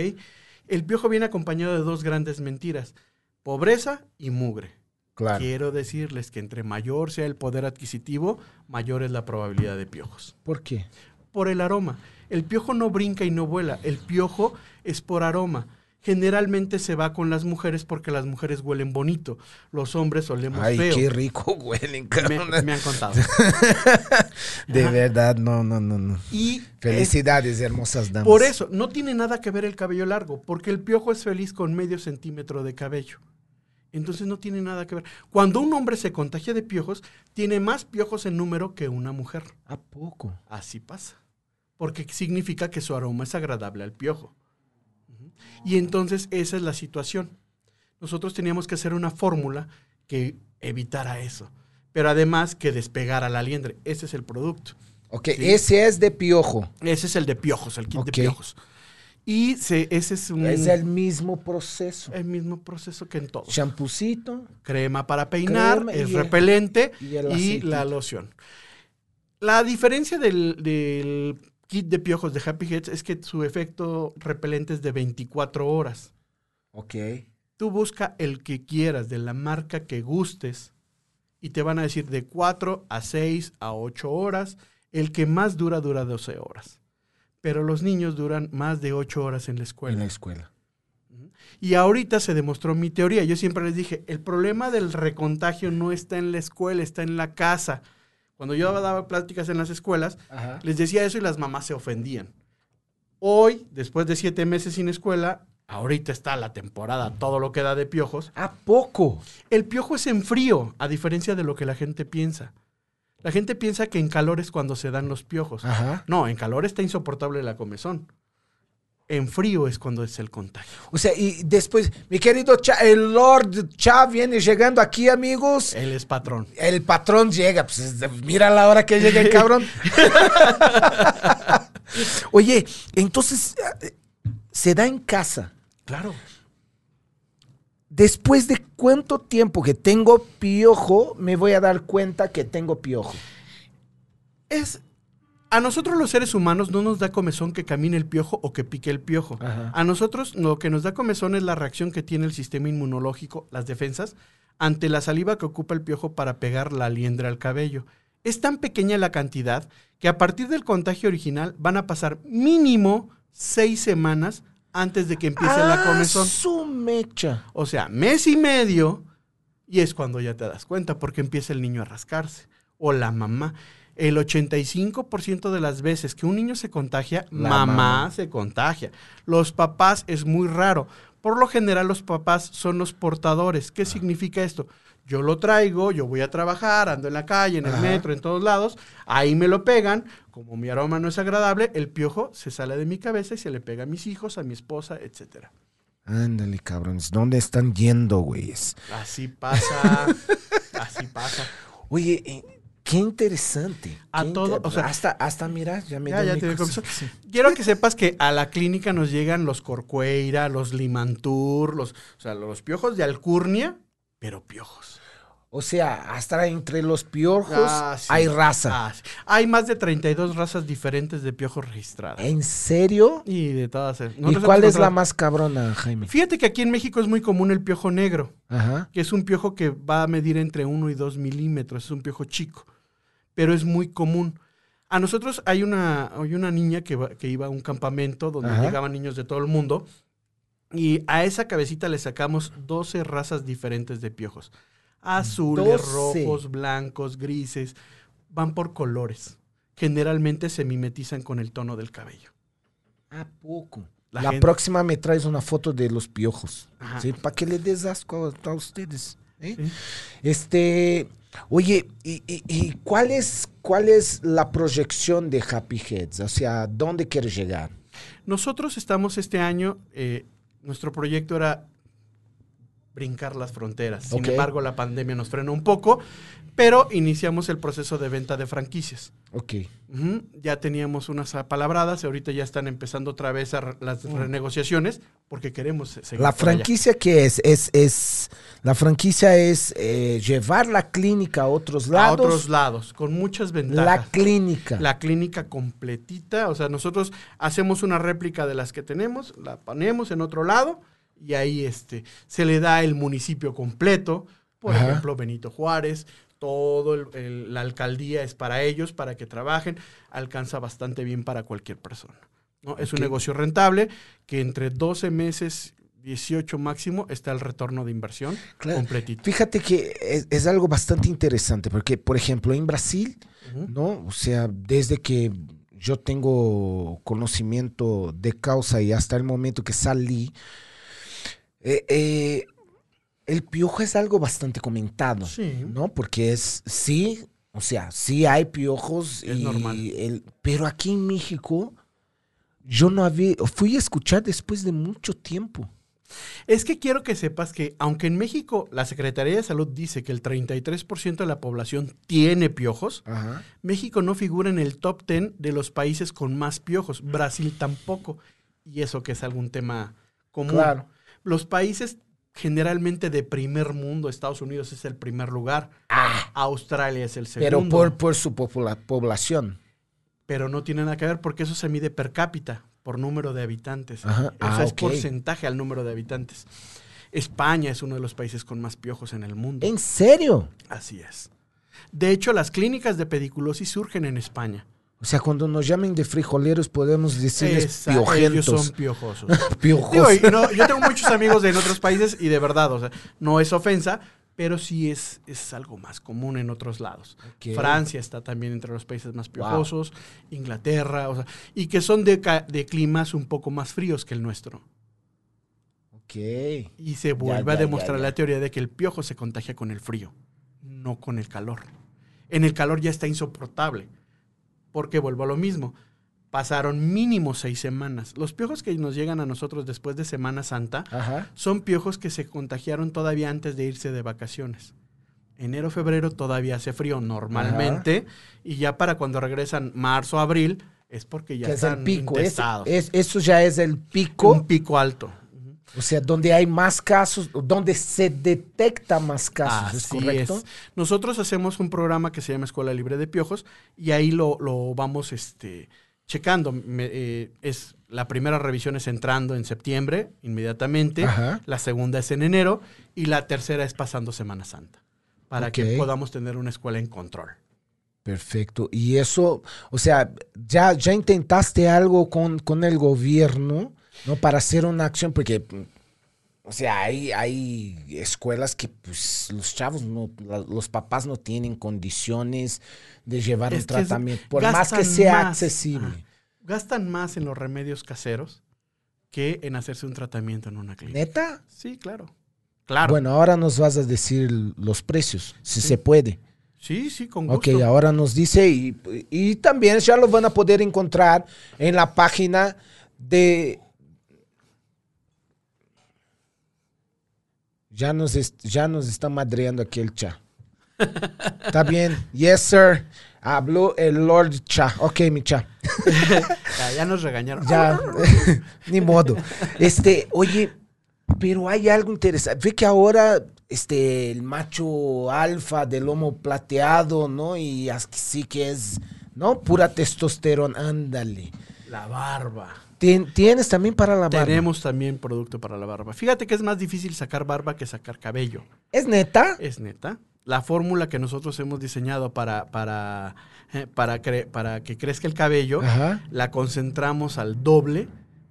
[SPEAKER 3] El piojo viene acompañado de dos grandes mentiras: pobreza y mugre.
[SPEAKER 2] Claro.
[SPEAKER 3] Quiero decirles que entre mayor sea el poder adquisitivo, mayor es la probabilidad de piojos.
[SPEAKER 2] ¿Por qué?
[SPEAKER 3] Por el aroma. El piojo no brinca y no vuela. El piojo es por aroma. Generalmente se va con las mujeres porque las mujeres huelen bonito. Los hombres olemos
[SPEAKER 2] Ay,
[SPEAKER 3] feo.
[SPEAKER 2] qué rico huelen,
[SPEAKER 3] Me,
[SPEAKER 2] cabrón.
[SPEAKER 3] me han contado.
[SPEAKER 2] De
[SPEAKER 3] Ajá.
[SPEAKER 2] verdad, no, no, no, no.
[SPEAKER 3] Y es-
[SPEAKER 2] Felicidades, hermosas damas.
[SPEAKER 3] por eso, no tiene nada que ver el cabello largo, porque el piojo es feliz con medio centímetro de cabello. Entonces no tiene nada que ver. Cuando un hombre se contagia de piojos, tiene más piojos en número que una mujer.
[SPEAKER 2] ¿A poco?
[SPEAKER 3] Así pasa. Porque significa que su aroma es agradable al piojo. Y entonces esa es la situación. Nosotros teníamos que hacer una fórmula que evitara eso. Pero además que despegara la liendre. Ese es el producto.
[SPEAKER 2] Ok,
[SPEAKER 3] Sí.
[SPEAKER 2] ese es de piojo.
[SPEAKER 3] Ese es el de piojos, el kit de piojos. Y se- ese es un,
[SPEAKER 2] Es el mismo proceso.
[SPEAKER 3] el mismo proceso que en todo.
[SPEAKER 2] Champucito.
[SPEAKER 3] Crema para peinar,
[SPEAKER 2] Crema
[SPEAKER 3] es
[SPEAKER 2] el-
[SPEAKER 3] repelente
[SPEAKER 2] y
[SPEAKER 3] y la loción. La diferencia del, del kit de piojos de Happy Heads es que su efecto repelente es de 24 horas.
[SPEAKER 2] Ok.
[SPEAKER 3] Tú busca el que quieras, de la marca que gustes, y te van a decir de 4 a 6 a 8 horas. El que más dura, dura 12 horas. Pero los niños duran más de 8 horas en la escuela.
[SPEAKER 2] En la escuela.
[SPEAKER 3] Y ahorita se demostró mi teoría. Yo siempre les dije, el problema del recontagio no está en la escuela, está en la casa. Cuando yo daba pláticas en las escuelas,
[SPEAKER 2] Ajá.
[SPEAKER 3] les decía eso y las mamás se ofendían. Hoy, después de siete meses sin escuela, ahorita está la temporada, todo lo que da de piojos.
[SPEAKER 2] ¿A poco?
[SPEAKER 3] El piojo es en frío, a diferencia de lo que la gente piensa. La gente piensa que en calor es cuando se dan los piojos.
[SPEAKER 2] Ajá.
[SPEAKER 3] No, en calor está insoportable la comezón. En frío es cuando es el contagio.
[SPEAKER 2] O sea, y después, mi querido Cha, el Lord Cha viene llegando aquí, amigos.
[SPEAKER 3] Él es patrón.
[SPEAKER 2] El patrón llega, pues es- mira la hora que llega el cabrón. Oye, entonces, se da en casa.
[SPEAKER 3] Claro.
[SPEAKER 2] Después de cuánto tiempo que tengo piojo, me voy a dar cuenta que tengo piojo.
[SPEAKER 3] Es. A nosotros los seres humanos no nos da comezón que camine el piojo o que pique el piojo.
[SPEAKER 2] Ajá.
[SPEAKER 3] A nosotros lo que nos da comezón es la reacción que tiene el sistema inmunológico, las defensas, ante la saliva que ocupa el piojo para pegar la liendra al cabello. Es tan pequeña la cantidad que a partir del contagio original van a pasar mínimo seis semanas antes de que empiece la
[SPEAKER 2] Ah,
[SPEAKER 3] comezón.
[SPEAKER 2] su mecha.
[SPEAKER 3] O sea, mes y medio, y es cuando ya te das cuenta, porque empieza el niño a rascarse, o la mamá. El 85% de las veces que un niño se contagia, mamá,
[SPEAKER 2] mamá.
[SPEAKER 3] se contagia. Los papás es muy raro. Por lo general los papás son los portadores. ¿Qué significa esto? Yo lo traigo, yo voy a trabajar, ando en la calle, en el
[SPEAKER 2] Ajá.
[SPEAKER 3] metro, en todos lados, ahí me lo pegan, como mi aroma no es agradable, el piojo se sale de mi cabeza y se le pega a mis hijos, a mi esposa, etcétera.
[SPEAKER 2] Ándale, cabrones. ¿Dónde están yendo, güeyes?
[SPEAKER 3] Así pasa, así pasa.
[SPEAKER 2] Oye, eh, qué interesante.
[SPEAKER 3] A
[SPEAKER 2] qué
[SPEAKER 3] todo,
[SPEAKER 2] inter-
[SPEAKER 3] o sea-
[SPEAKER 2] hasta, hasta mira, ya me
[SPEAKER 3] Ya, ya
[SPEAKER 2] mi
[SPEAKER 3] te
[SPEAKER 2] cosa.
[SPEAKER 3] comezón. Quiero que sepas que a la clínica nos llegan los corcueira, los limantur, los, o sea, los piojos de alcurnia, pero piojos.
[SPEAKER 2] O sea, hasta entre los piojos
[SPEAKER 3] Ah, sí.
[SPEAKER 2] hay raza.
[SPEAKER 3] Ah, sí. Hay más de 32 razas diferentes de piojos registradas.
[SPEAKER 2] ¿En serio?
[SPEAKER 3] Y de todas.
[SPEAKER 2] ¿Y cuál es la más cabrona, Jaime?
[SPEAKER 3] Fíjate que aquí en México es muy común el piojo negro,
[SPEAKER 2] Ajá.
[SPEAKER 3] que es un piojo que va a medir entre 1 y 2 milímetros, es un piojo chico, pero es muy común. A nosotros hay una, hay una niña que, va- que iba a un campamento donde
[SPEAKER 2] Ajá.
[SPEAKER 3] llegaban niños de todo el mundo y a esa cabecita le sacamos 12 razas diferentes de piojos. Azules,
[SPEAKER 2] 12.
[SPEAKER 3] rojos, blancos, grises, van por colores. Generalmente se mimetizan con el tono del cabello.
[SPEAKER 2] ¿A poco?
[SPEAKER 3] La
[SPEAKER 2] La,
[SPEAKER 3] gente-
[SPEAKER 2] próxima me traes una foto de los piojos. ¿sí? Para que le des asco a, a ustedes. ¿eh?
[SPEAKER 3] Sí.
[SPEAKER 2] Este, oye, ¿y, y- cuál, es, cuál es la proyección de Happy Heads? O sea, ¿dónde quieres llegar?
[SPEAKER 3] Nosotros estamos este año, eh, nuestro proyecto era brincar las fronteras. Sin embargo, la pandemia nos frenó un poco, pero iniciamos el proceso de venta de franquicias.
[SPEAKER 2] Ok.
[SPEAKER 3] Ya teníamos unas apalabradas, ahorita ya están empezando otra vez a re- las renegociaciones porque queremos se- seguir
[SPEAKER 2] Mm. La franquicia que es, es, es, la franquicia es eh, llevar la clínica a otros
[SPEAKER 3] a
[SPEAKER 2] lados.
[SPEAKER 3] otros lados, con muchas
[SPEAKER 2] la
[SPEAKER 3] ventajas.
[SPEAKER 2] clínica.
[SPEAKER 3] La clínica completita, o sea, nosotros hacemos una réplica de las que tenemos, la ponemos en otro lado y ahí este, se le da el municipio completo, por
[SPEAKER 2] Ajá.
[SPEAKER 3] ejemplo, Benito Juárez, todo el- el- la alcaldía es para ellos, para que trabajen, alcanza bastante bien para cualquier persona. ¿no? Es un negocio rentable que entre 12 meses, 18 máximo, está el retorno de inversión
[SPEAKER 2] Claro.
[SPEAKER 3] completito.
[SPEAKER 2] Fíjate que es, es algo bastante interesante, porque, por ejemplo, en Brasil,
[SPEAKER 3] Ujú.
[SPEAKER 2] ¿no? O sea, desde que yo tengo conocimiento de causa y hasta el momento que salí, eh, eh, el piojo es algo bastante comentado,
[SPEAKER 3] Sí.
[SPEAKER 2] ¿no? Porque es, sí, o sea, sí hay piojos,
[SPEAKER 3] Es
[SPEAKER 2] y
[SPEAKER 3] normal.
[SPEAKER 2] el- pero aquí en México, yo no había, fui a escuchar después de mucho tiempo.
[SPEAKER 3] Es que quiero que sepas que, aunque en México la Secretaría de Salud dice que el 33% de la población tiene piojos,
[SPEAKER 2] Ajá.
[SPEAKER 3] México no figura en el top 10 de los países con más piojos. Brasil tampoco. Y eso que es algún tema común.
[SPEAKER 2] Claro.
[SPEAKER 3] Los países generalmente de primer mundo, Estados Unidos es el primer lugar, Australia es el segundo.
[SPEAKER 2] Pero por, por su población.
[SPEAKER 3] pero no tiene nada que ver porque eso se mide per cápita, por número de habitantes.
[SPEAKER 2] Ajá.
[SPEAKER 3] O
[SPEAKER 2] Ah,
[SPEAKER 3] es porcentaje al número de habitantes. España es uno de los países con más piojos en el mundo.
[SPEAKER 2] ¿En serio?
[SPEAKER 3] Así es. De hecho, las clínicas de pediculosis surgen en España.
[SPEAKER 2] O sea, cuando nos llamen de frijoleros podemos decirles
[SPEAKER 3] Esa- ellos
[SPEAKER 2] piojentos.
[SPEAKER 3] son piojosos.
[SPEAKER 2] Piojos.
[SPEAKER 3] Digo, y no, yo tengo muchos amigos en otros países y de verdad, o sea, no es ofensa, pero sí es, es algo más común en otros lados. Francia está también entre los países más
[SPEAKER 2] Wow.
[SPEAKER 3] piojosos, Inglaterra, o sea, y que son de, de climas un poco más fríos que el nuestro.
[SPEAKER 2] Ok.
[SPEAKER 3] Y se vuelve
[SPEAKER 2] ya,
[SPEAKER 3] a demostrar
[SPEAKER 2] ya, ya.
[SPEAKER 3] la teoría de que el piojo se contagia con el frío, no con el calor. En el calor ya está insoportable, porque vuelvo a lo mismo. Pasaron mínimo seis semanas. Los piojos que nos llegan a nosotros después de Semana Santa
[SPEAKER 2] Ajá.
[SPEAKER 3] son piojos que se contagiaron todavía antes de irse de vacaciones. Enero, febrero todavía hace frío normalmente y ya para cuando regresan marzo, abril es porque ya
[SPEAKER 2] Que es el
[SPEAKER 3] están
[SPEAKER 2] pico. Es,
[SPEAKER 3] intestados.
[SPEAKER 2] es- eso ya es el pico.
[SPEAKER 3] un pico alto.
[SPEAKER 2] O sea, donde hay más casos, donde se detecta más casos. ¿Es
[SPEAKER 3] Así
[SPEAKER 2] correcto?
[SPEAKER 3] es. Nosotros hacemos un programa que se llama Escuela Libre de Piojos y ahí lo, lo vamos este, checando. Me- eh, es, la primera revisión es entrando en septiembre, inmediatamente.
[SPEAKER 2] Ajá.
[SPEAKER 3] La segunda es en enero y la tercera es pasando Semana Santa. Para que podamos tener una escuela en control.
[SPEAKER 2] Perfecto. Y eso, o sea, ya, ya intentaste algo con, con el gobierno, ¿no? Para hacer una acción, porque, o sea, hay, hay escuelas que, pues, los chavos, no, la- los papás no tienen condiciones de llevar
[SPEAKER 3] Es
[SPEAKER 2] un tratamiento, por más que sea
[SPEAKER 3] más.
[SPEAKER 2] accesible.
[SPEAKER 3] Ajá. Gastan más en los remedios caseros que en hacerse un tratamiento en una clínica.
[SPEAKER 2] ¿Neta?
[SPEAKER 3] Sí, claro. Claro.
[SPEAKER 2] Bueno, ahora nos vas a decir los precios, si se puede.
[SPEAKER 3] sí, sí, con
[SPEAKER 2] Ok,
[SPEAKER 3] gusto.
[SPEAKER 2] ahora nos dice y, y también ya lo van a poder encontrar en la página de... Ya nos, ya nos está madreando aquí el cha. Está bien. Yes, sir. Habló el Lord Cha. Ok, mi cha.
[SPEAKER 3] Ya, ya nos regañaron.
[SPEAKER 2] Ya, ni modo. Este, oye, pero hay algo interesante. Ve que ahora este, el macho alfa del lomo plateado, ¿no? Y así sí que es, ¿no? Pura testosterona, ándale.
[SPEAKER 3] La barba.
[SPEAKER 2] Tien- Tienes también para la barba.
[SPEAKER 3] Tenemos también producto para la barba. Fíjate que es más difícil sacar barba que sacar cabello.
[SPEAKER 2] ¿Es neta?
[SPEAKER 3] Es neta. La fórmula que nosotros hemos diseñado para, para, eh, para, cre- para que crezca el cabello,
[SPEAKER 2] Ajá.
[SPEAKER 3] la concentramos al doble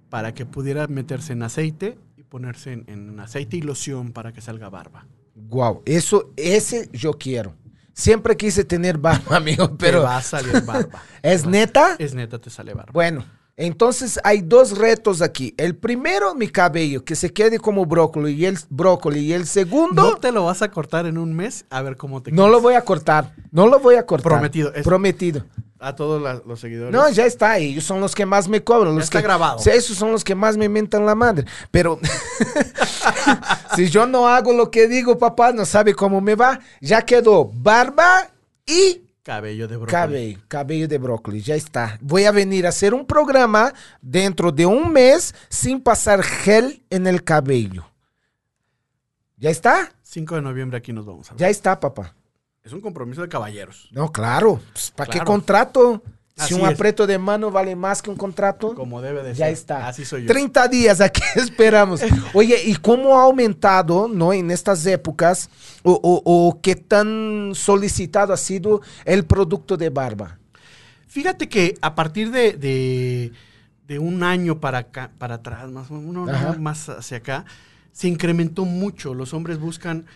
[SPEAKER 3] para que pudiera meterse en aceite y ponerse en, en aceite y loción para que salga barba.
[SPEAKER 2] Wow, eso, ese yo quiero. Siempre quise tener barba, amigo,
[SPEAKER 3] Pero
[SPEAKER 2] pero
[SPEAKER 3] va a salir barba.
[SPEAKER 2] ¿es neta?
[SPEAKER 3] Es neta, te sale barba.
[SPEAKER 2] Bueno, Entonces hay dos retos aquí. El primero, mi cabello, que se quede como brócoli y el brócoli. Y el segundo,
[SPEAKER 3] No
[SPEAKER 2] no,
[SPEAKER 3] te lo vas a cortar en un mes a ver cómo te
[SPEAKER 2] lo
[SPEAKER 3] quedas.
[SPEAKER 2] voy a cortar. No lo voy a cortar.
[SPEAKER 3] Prometido, es-
[SPEAKER 2] Prometido.
[SPEAKER 3] A todos la- los seguidores.
[SPEAKER 2] No, ya está. Ellos son los que más me cobran. Los
[SPEAKER 3] está
[SPEAKER 2] que,
[SPEAKER 3] grabado.
[SPEAKER 2] Esos son los que más me mentan la madre. Pero si yo no hago lo que digo, papá, no sabe cómo me va. Ya quedó barba y
[SPEAKER 3] Cabello de brócoli.
[SPEAKER 2] cabello. Cabello de brócoli. Ya está. Voy a venir a hacer un programa dentro de un mes sin pasar gel en el cabello. ¿Ya está?
[SPEAKER 3] 5 de noviembre aquí nos vamos a ver.
[SPEAKER 2] Ya está, papá.
[SPEAKER 3] Es un compromiso de caballeros.
[SPEAKER 2] No, claro. Pues, ¿Para qué contrato?
[SPEAKER 3] Así
[SPEAKER 2] si un aprieto de mano vale más que un contrato.
[SPEAKER 3] Como debe de
[SPEAKER 2] Ya
[SPEAKER 3] ser.
[SPEAKER 2] está.
[SPEAKER 3] Así soy yo.
[SPEAKER 2] 30 días aquí esperamos. Oye, ¿y cómo ha aumentado, no, en estas épocas, o, o- o qué tan solicitado ha sido el producto de barba?
[SPEAKER 3] Fíjate que a partir de, de- de un año para acá, para atrás, más o menos, un
[SPEAKER 2] Ajá.
[SPEAKER 3] año más hacia acá, se incrementó mucho. Los hombres buscan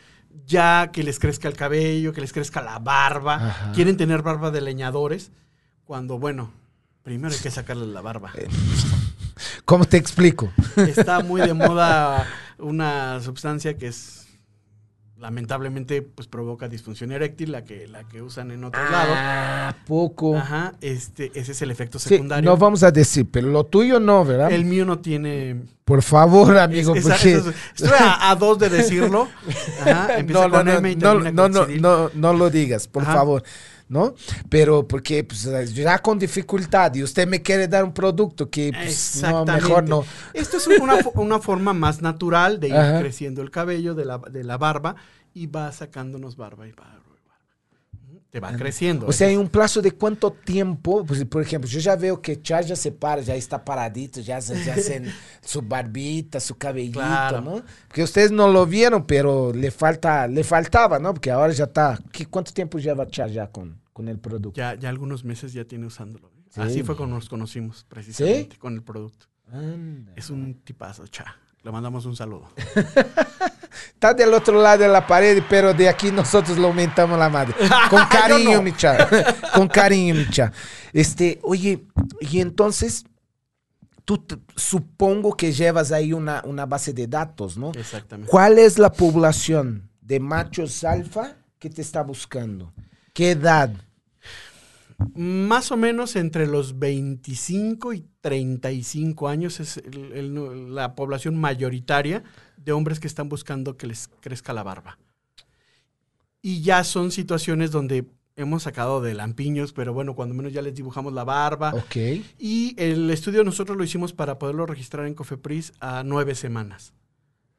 [SPEAKER 3] ya que les crezca el cabello, que les crezca la barba.
[SPEAKER 2] Ajá.
[SPEAKER 3] Quieren tener barba de leñadores. Cuando, bueno, primero hay que sacarles la barba.
[SPEAKER 2] Eh. ¿Cómo te explico?
[SPEAKER 3] Está muy de moda una sustancia que es lamentablemente pues provoca disfunción eréctil, la que, la que usan en otros lados.
[SPEAKER 2] Ah, poco.
[SPEAKER 3] Ajá, este, ese es el efecto
[SPEAKER 2] Sí,
[SPEAKER 3] secundario.
[SPEAKER 2] no vamos a decir, pero lo tuyo no, ¿verdad?
[SPEAKER 3] El mío no tiene.
[SPEAKER 2] Por favor, amigo,
[SPEAKER 3] es-
[SPEAKER 2] porque...
[SPEAKER 3] estoy a, a dos de decirlo. Ajá, empieza
[SPEAKER 2] no,
[SPEAKER 3] con
[SPEAKER 2] no,
[SPEAKER 3] M y
[SPEAKER 2] no,
[SPEAKER 3] termina
[SPEAKER 2] no,
[SPEAKER 3] con
[SPEAKER 2] no, no, no lo digas, por
[SPEAKER 3] Ajá.
[SPEAKER 2] favor, ¿no? Pero porque pues, ya con dificultad y usted me quiere dar un producto que pues, no, mejor no.
[SPEAKER 3] Esto es una, una forma más natural de ir
[SPEAKER 2] Ajá.
[SPEAKER 3] creciendo el cabello de la, de la barba y va sacándonos barba y barba. Te va creciendo.
[SPEAKER 2] O sea,
[SPEAKER 3] es-
[SPEAKER 2] un plazo de cuánto tiempo, pues, por ejemplo, yo ya veo que Char ya se para, ya está paradito, ya, hacen su barbita, su cabellito,
[SPEAKER 3] Claro.
[SPEAKER 2] ¿no? Porque ustedes no lo vieron, pero le falta, le faltaba, ¿no? Porque ahora ya está. ¿Qué- ¿Cuánto tiempo lleva Char ya con, con el producto?
[SPEAKER 3] ya, ya algunos meses ya tiene usándolo. ¿eh?
[SPEAKER 2] Sí.
[SPEAKER 3] Así fue como nos conocimos, precisamente, con el producto.
[SPEAKER 2] Anda.
[SPEAKER 3] Es un tipazo, cha. Le mandamos un saludo.
[SPEAKER 2] Está del otro lado de la pared, pero de aquí nosotros lo aumentamos la madre. Con cariño,
[SPEAKER 3] no.
[SPEAKER 2] mi cha. Con cariño, mi cha. Este, oye, y entonces, tú supongo que llevas ahí una, una base de datos, ¿no?
[SPEAKER 3] Exactamente.
[SPEAKER 2] ¿Cuál es la población de machos alfa que te está buscando? ¿Qué edad?
[SPEAKER 3] Más o menos entre los 25 y 35 años es el- el- la población mayoritaria de hombres que están buscando que les crezca la barba. Y ya son situaciones donde hemos sacado de lampiños, pero bueno, cuando menos ya les dibujamos la barba.
[SPEAKER 2] Ok.
[SPEAKER 3] Y el estudio nosotros lo hicimos para poderlo registrar en Cofepris a nueve semanas.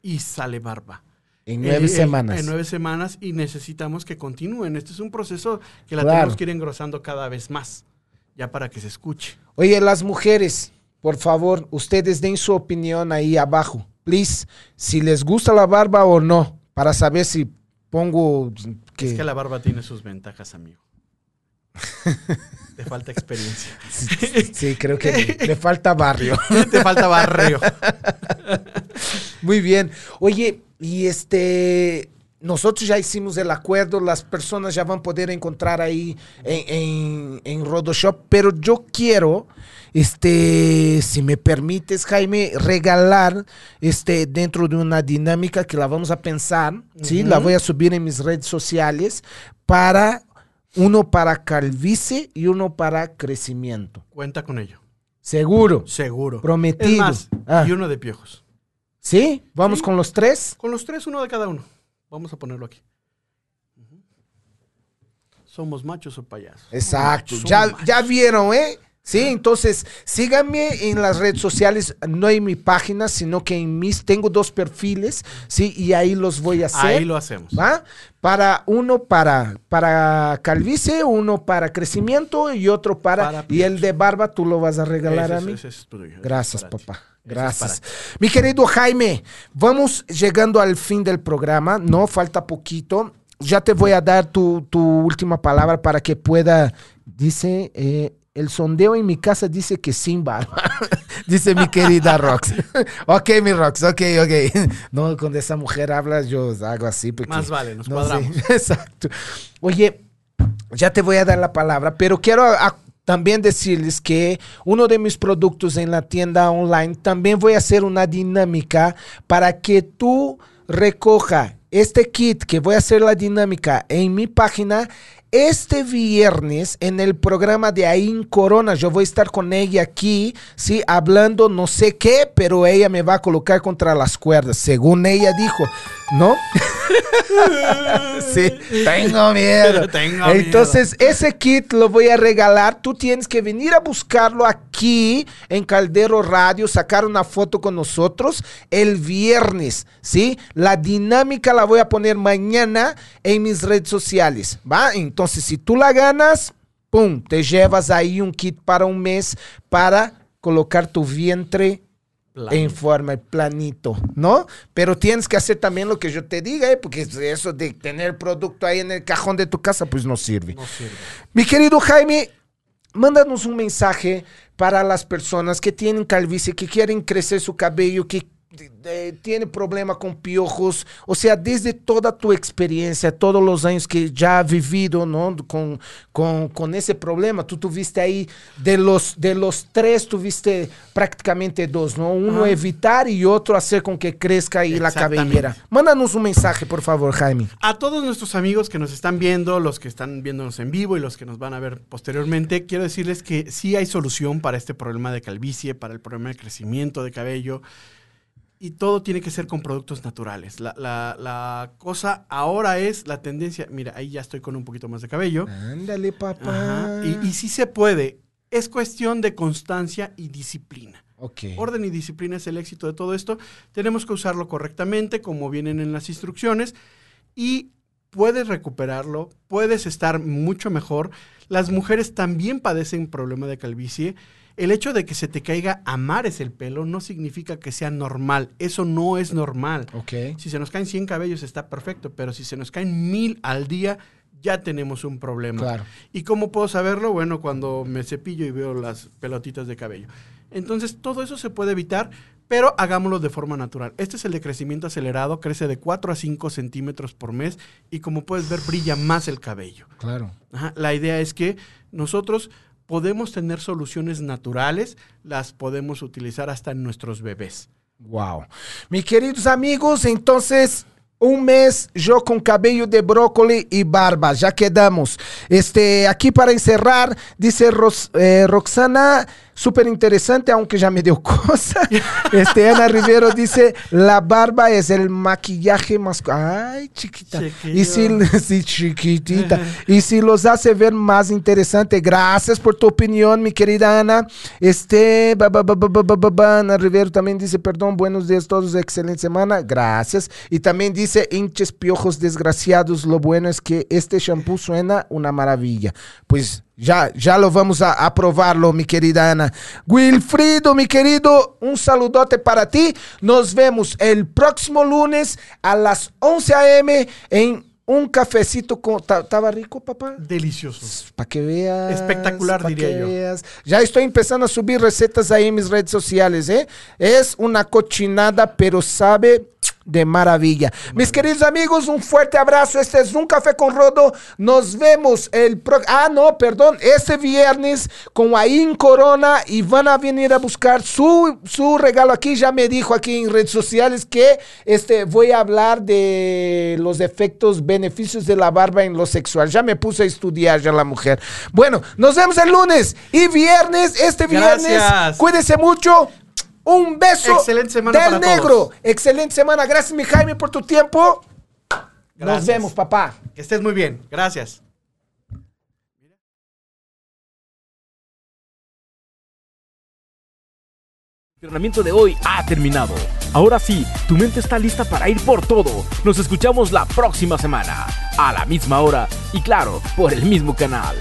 [SPEAKER 3] Y sale barba.
[SPEAKER 2] En nueve
[SPEAKER 3] Eh, eh,
[SPEAKER 2] semanas.
[SPEAKER 3] En nueve semanas y necesitamos que continúen. Este es un proceso que la
[SPEAKER 2] Claro.
[SPEAKER 3] tenemos que ir engrosando cada vez más, ya para que se escuche.
[SPEAKER 2] Oye, las mujeres, por favor, ustedes den su opinión ahí abajo. Please, si les gusta la barba o no, para saber si pongo que...
[SPEAKER 3] Es que la barba tiene sus ventajas, amigo. Te falta experiencia.
[SPEAKER 2] Sí, sí, creo que le falta barrio.
[SPEAKER 3] Te falta barrio.
[SPEAKER 2] Muy bien. Oye, y este, nosotros ya hicimos el acuerdo, las personas ya van a poder encontrar ahí en, en, en Rodoshop, pero yo quiero, este, si me permites, Jaime, regalar, este, dentro de una dinámica que la vamos a pensar, ¿sí? La voy a subir en mis redes sociales para, uno para calvicie y uno para crecimiento.
[SPEAKER 3] Cuenta con ello.
[SPEAKER 2] Seguro.
[SPEAKER 3] Seguro.
[SPEAKER 2] Prometido.
[SPEAKER 3] Es más,
[SPEAKER 2] Ah.
[SPEAKER 3] y uno de piojos.
[SPEAKER 2] ¿Sí? ¿Vamos
[SPEAKER 3] Sí.
[SPEAKER 2] con los tres?
[SPEAKER 3] Con los tres, uno de cada uno. Vamos a ponerlo aquí. ¿Somos machos o payasos?
[SPEAKER 2] Exacto. Ya, ya vieron, ¿eh? Sí, entonces síganme en las redes sociales, no en mi página, sino que en mis, tengo dos perfiles, ¿sí? Y ahí los voy a hacer.
[SPEAKER 3] Ahí lo hacemos.
[SPEAKER 2] ¿va? Para uno para, para calvicie, uno para crecimiento y otro para...
[SPEAKER 3] Para
[SPEAKER 2] y el de barba tú lo vas a regalar
[SPEAKER 3] Ese
[SPEAKER 2] a mí.
[SPEAKER 3] ese es tuyo,
[SPEAKER 2] Gracias, papá.
[SPEAKER 3] Es
[SPEAKER 2] Gracias. Mi querido Jaime, vamos llegando al fin del programa, ¿no? Falta poquito. Ya te voy a dar tu, tu última palabra para que pueda, dice, eh, el sondeo en mi casa dice que sin barba, dice mi querida Rox. ok, mi Rox, ok, ok. No, cuando esa mujer habla yo hago así. Porque,
[SPEAKER 3] Más vale, nos
[SPEAKER 2] no
[SPEAKER 3] cuadramos.
[SPEAKER 2] sé. Exacto. Oye, ya te voy a dar la palabra, pero quiero a- también decirles que uno de mis productos en la tienda online también voy a hacer una dinámica para que tú recoja este kit que voy a hacer la dinámica en mi página este viernes en el programa de Ain Corona. Yo voy a estar con ella aquí, sí, hablando no sé qué, pero ella me va a colocar contra las cuerdas, según ella dijo, ¿no? sí, tengo miedo.
[SPEAKER 3] Tengo
[SPEAKER 2] Entonces, ese kit lo voy a regalar. Tú tienes que venir a buscarlo aquí en Caldero Radio, sacar una foto con nosotros el viernes, ¿sí? La dinámica la voy a poner mañana en mis redes sociales, ¿va? Entonces, si tú la ganas, pum, te llevas ahí un kit para un mes para colocar tu vientre en forma planito, ¿no? Pero tienes que hacer también lo que yo te diga, ¿eh? porque eso de tener producto ahí en el cajón de tu casa, pues no sirve.
[SPEAKER 3] No sirve.
[SPEAKER 2] Mi querido Jaime, mándanos un mensaje para las personas que tienen calvicie, que quieren crecer su cabello, que tiene problema con piojos, o sea, desde toda tu experiencia, todos los años que ya has vivido, ¿no? Con, con, con ese problema, tú tuviste ahí, de los, de los tres, tuviste prácticamente dos, ¿no? Uno evitar y otro hacer con que crezca ahí la cabellera. Mándanos un mensaje, por favor, Jaime.
[SPEAKER 3] A todos nuestros amigos que nos están viendo, los que están viéndonos en vivo y los que nos van a ver posteriormente, quiero decirles que sí hay solución para este problema de calvicie, para el problema de crecimiento de cabello. Y todo tiene que ser con productos naturales. La, la- la cosa ahora es la tendencia. Mira, ahí ya estoy con un poquito más de cabello.
[SPEAKER 2] Ándale, papá.
[SPEAKER 3] Y, y sí se puede. Es cuestión de constancia y disciplina.
[SPEAKER 2] Ok.
[SPEAKER 3] Orden y disciplina es el éxito de todo esto. Tenemos que usarlo correctamente, como vienen en las instrucciones, y puedes recuperarlo, puedes estar mucho mejor. Las mujeres también padecen problema de calvicie. El hecho de que se te caiga a mares el pelo no significa que sea normal. Eso no es normal.
[SPEAKER 2] Ok.
[SPEAKER 3] Si se nos caen 100 cabellos está perfecto, pero si se nos caen mil al día, ya tenemos un problema.
[SPEAKER 2] Claro.
[SPEAKER 3] ¿Y cómo puedo saberlo? Bueno, cuando me cepillo y veo las pelotitas de cabello. Entonces, todo eso se puede evitar, pero hagámoslo de forma natural. Este es el de crecimiento acelerado, crece de 4 a 5 centímetros por mes y como puedes ver, brilla más el cabello.
[SPEAKER 2] Claro.
[SPEAKER 3] Ajá, La idea es que nosotros podemos tener soluciones naturales, las podemos utilizar hasta en nuestros bebés.
[SPEAKER 2] Wow. Mis queridos amigos, entonces un mes yo con cabello de brócoli y barba, ya quedamos. Este, aquí para encerrar, dice Ros- eh, Roxana, Súper interesante, aunque ya me dio cosa. este, Ana Rivero dice, la barba es el maquillaje más... Ay, chiquita. Y si, sí, chiquitita. y los hace ver más interesante. Gracias por tu opinión, mi querida Ana. Este, ba, ba, ba, Ana Rivero también dice, perdón, buenos días todos, excelente semana. Gracias. Y también dice, hinches piojos desgraciados, lo bueno es que este shampoo suena una maravilla. Pues Já, já lo vamos a aprovarlo, minha querida Ana. Wilfrido, meu querido, um saludote para ti. Nos vemos el próximo lunes a las 11 a.m. em um cafecito com. ¿Estaba rico, papá?
[SPEAKER 3] Delicioso.
[SPEAKER 2] Para que veas.
[SPEAKER 3] Espectacular,
[SPEAKER 2] diria
[SPEAKER 3] eu.
[SPEAKER 2] Veas. Já estou começando a subir receitas aí em mis redes sociais, ¿eh? Es uma cochinada, pero sabe de maravilla. Mis queridos amigos, un fuerte abrazo. Este es Un Café con Rodo. Nos vemos el pro... Ah, no, perdón. Este viernes con Ain Corona y van a venir a buscar su, su regalo aquí. Ya me dijo aquí en redes sociales que este, voy a hablar de los efectos, beneficios de la barba en lo sexual. Ya me puse a estudiar ya la mujer. Bueno, nos vemos el lunes y viernes. Este viernes.
[SPEAKER 3] Gracias.
[SPEAKER 2] Cuídense mucho. Un beso
[SPEAKER 3] Excelente semana
[SPEAKER 2] del
[SPEAKER 3] para
[SPEAKER 2] negro.
[SPEAKER 3] todos.
[SPEAKER 2] Excelente semana. Gracias, mi Jaime, por tu tiempo. Nos
[SPEAKER 3] Gracias.
[SPEAKER 2] vemos, papá.
[SPEAKER 3] Que estés muy bien. Gracias.
[SPEAKER 1] El entrenamiento de hoy ha terminado. Ahora sí, tu mente está lista para ir por todo. Nos escuchamos la próxima semana, a la misma hora y claro, por el mismo canal.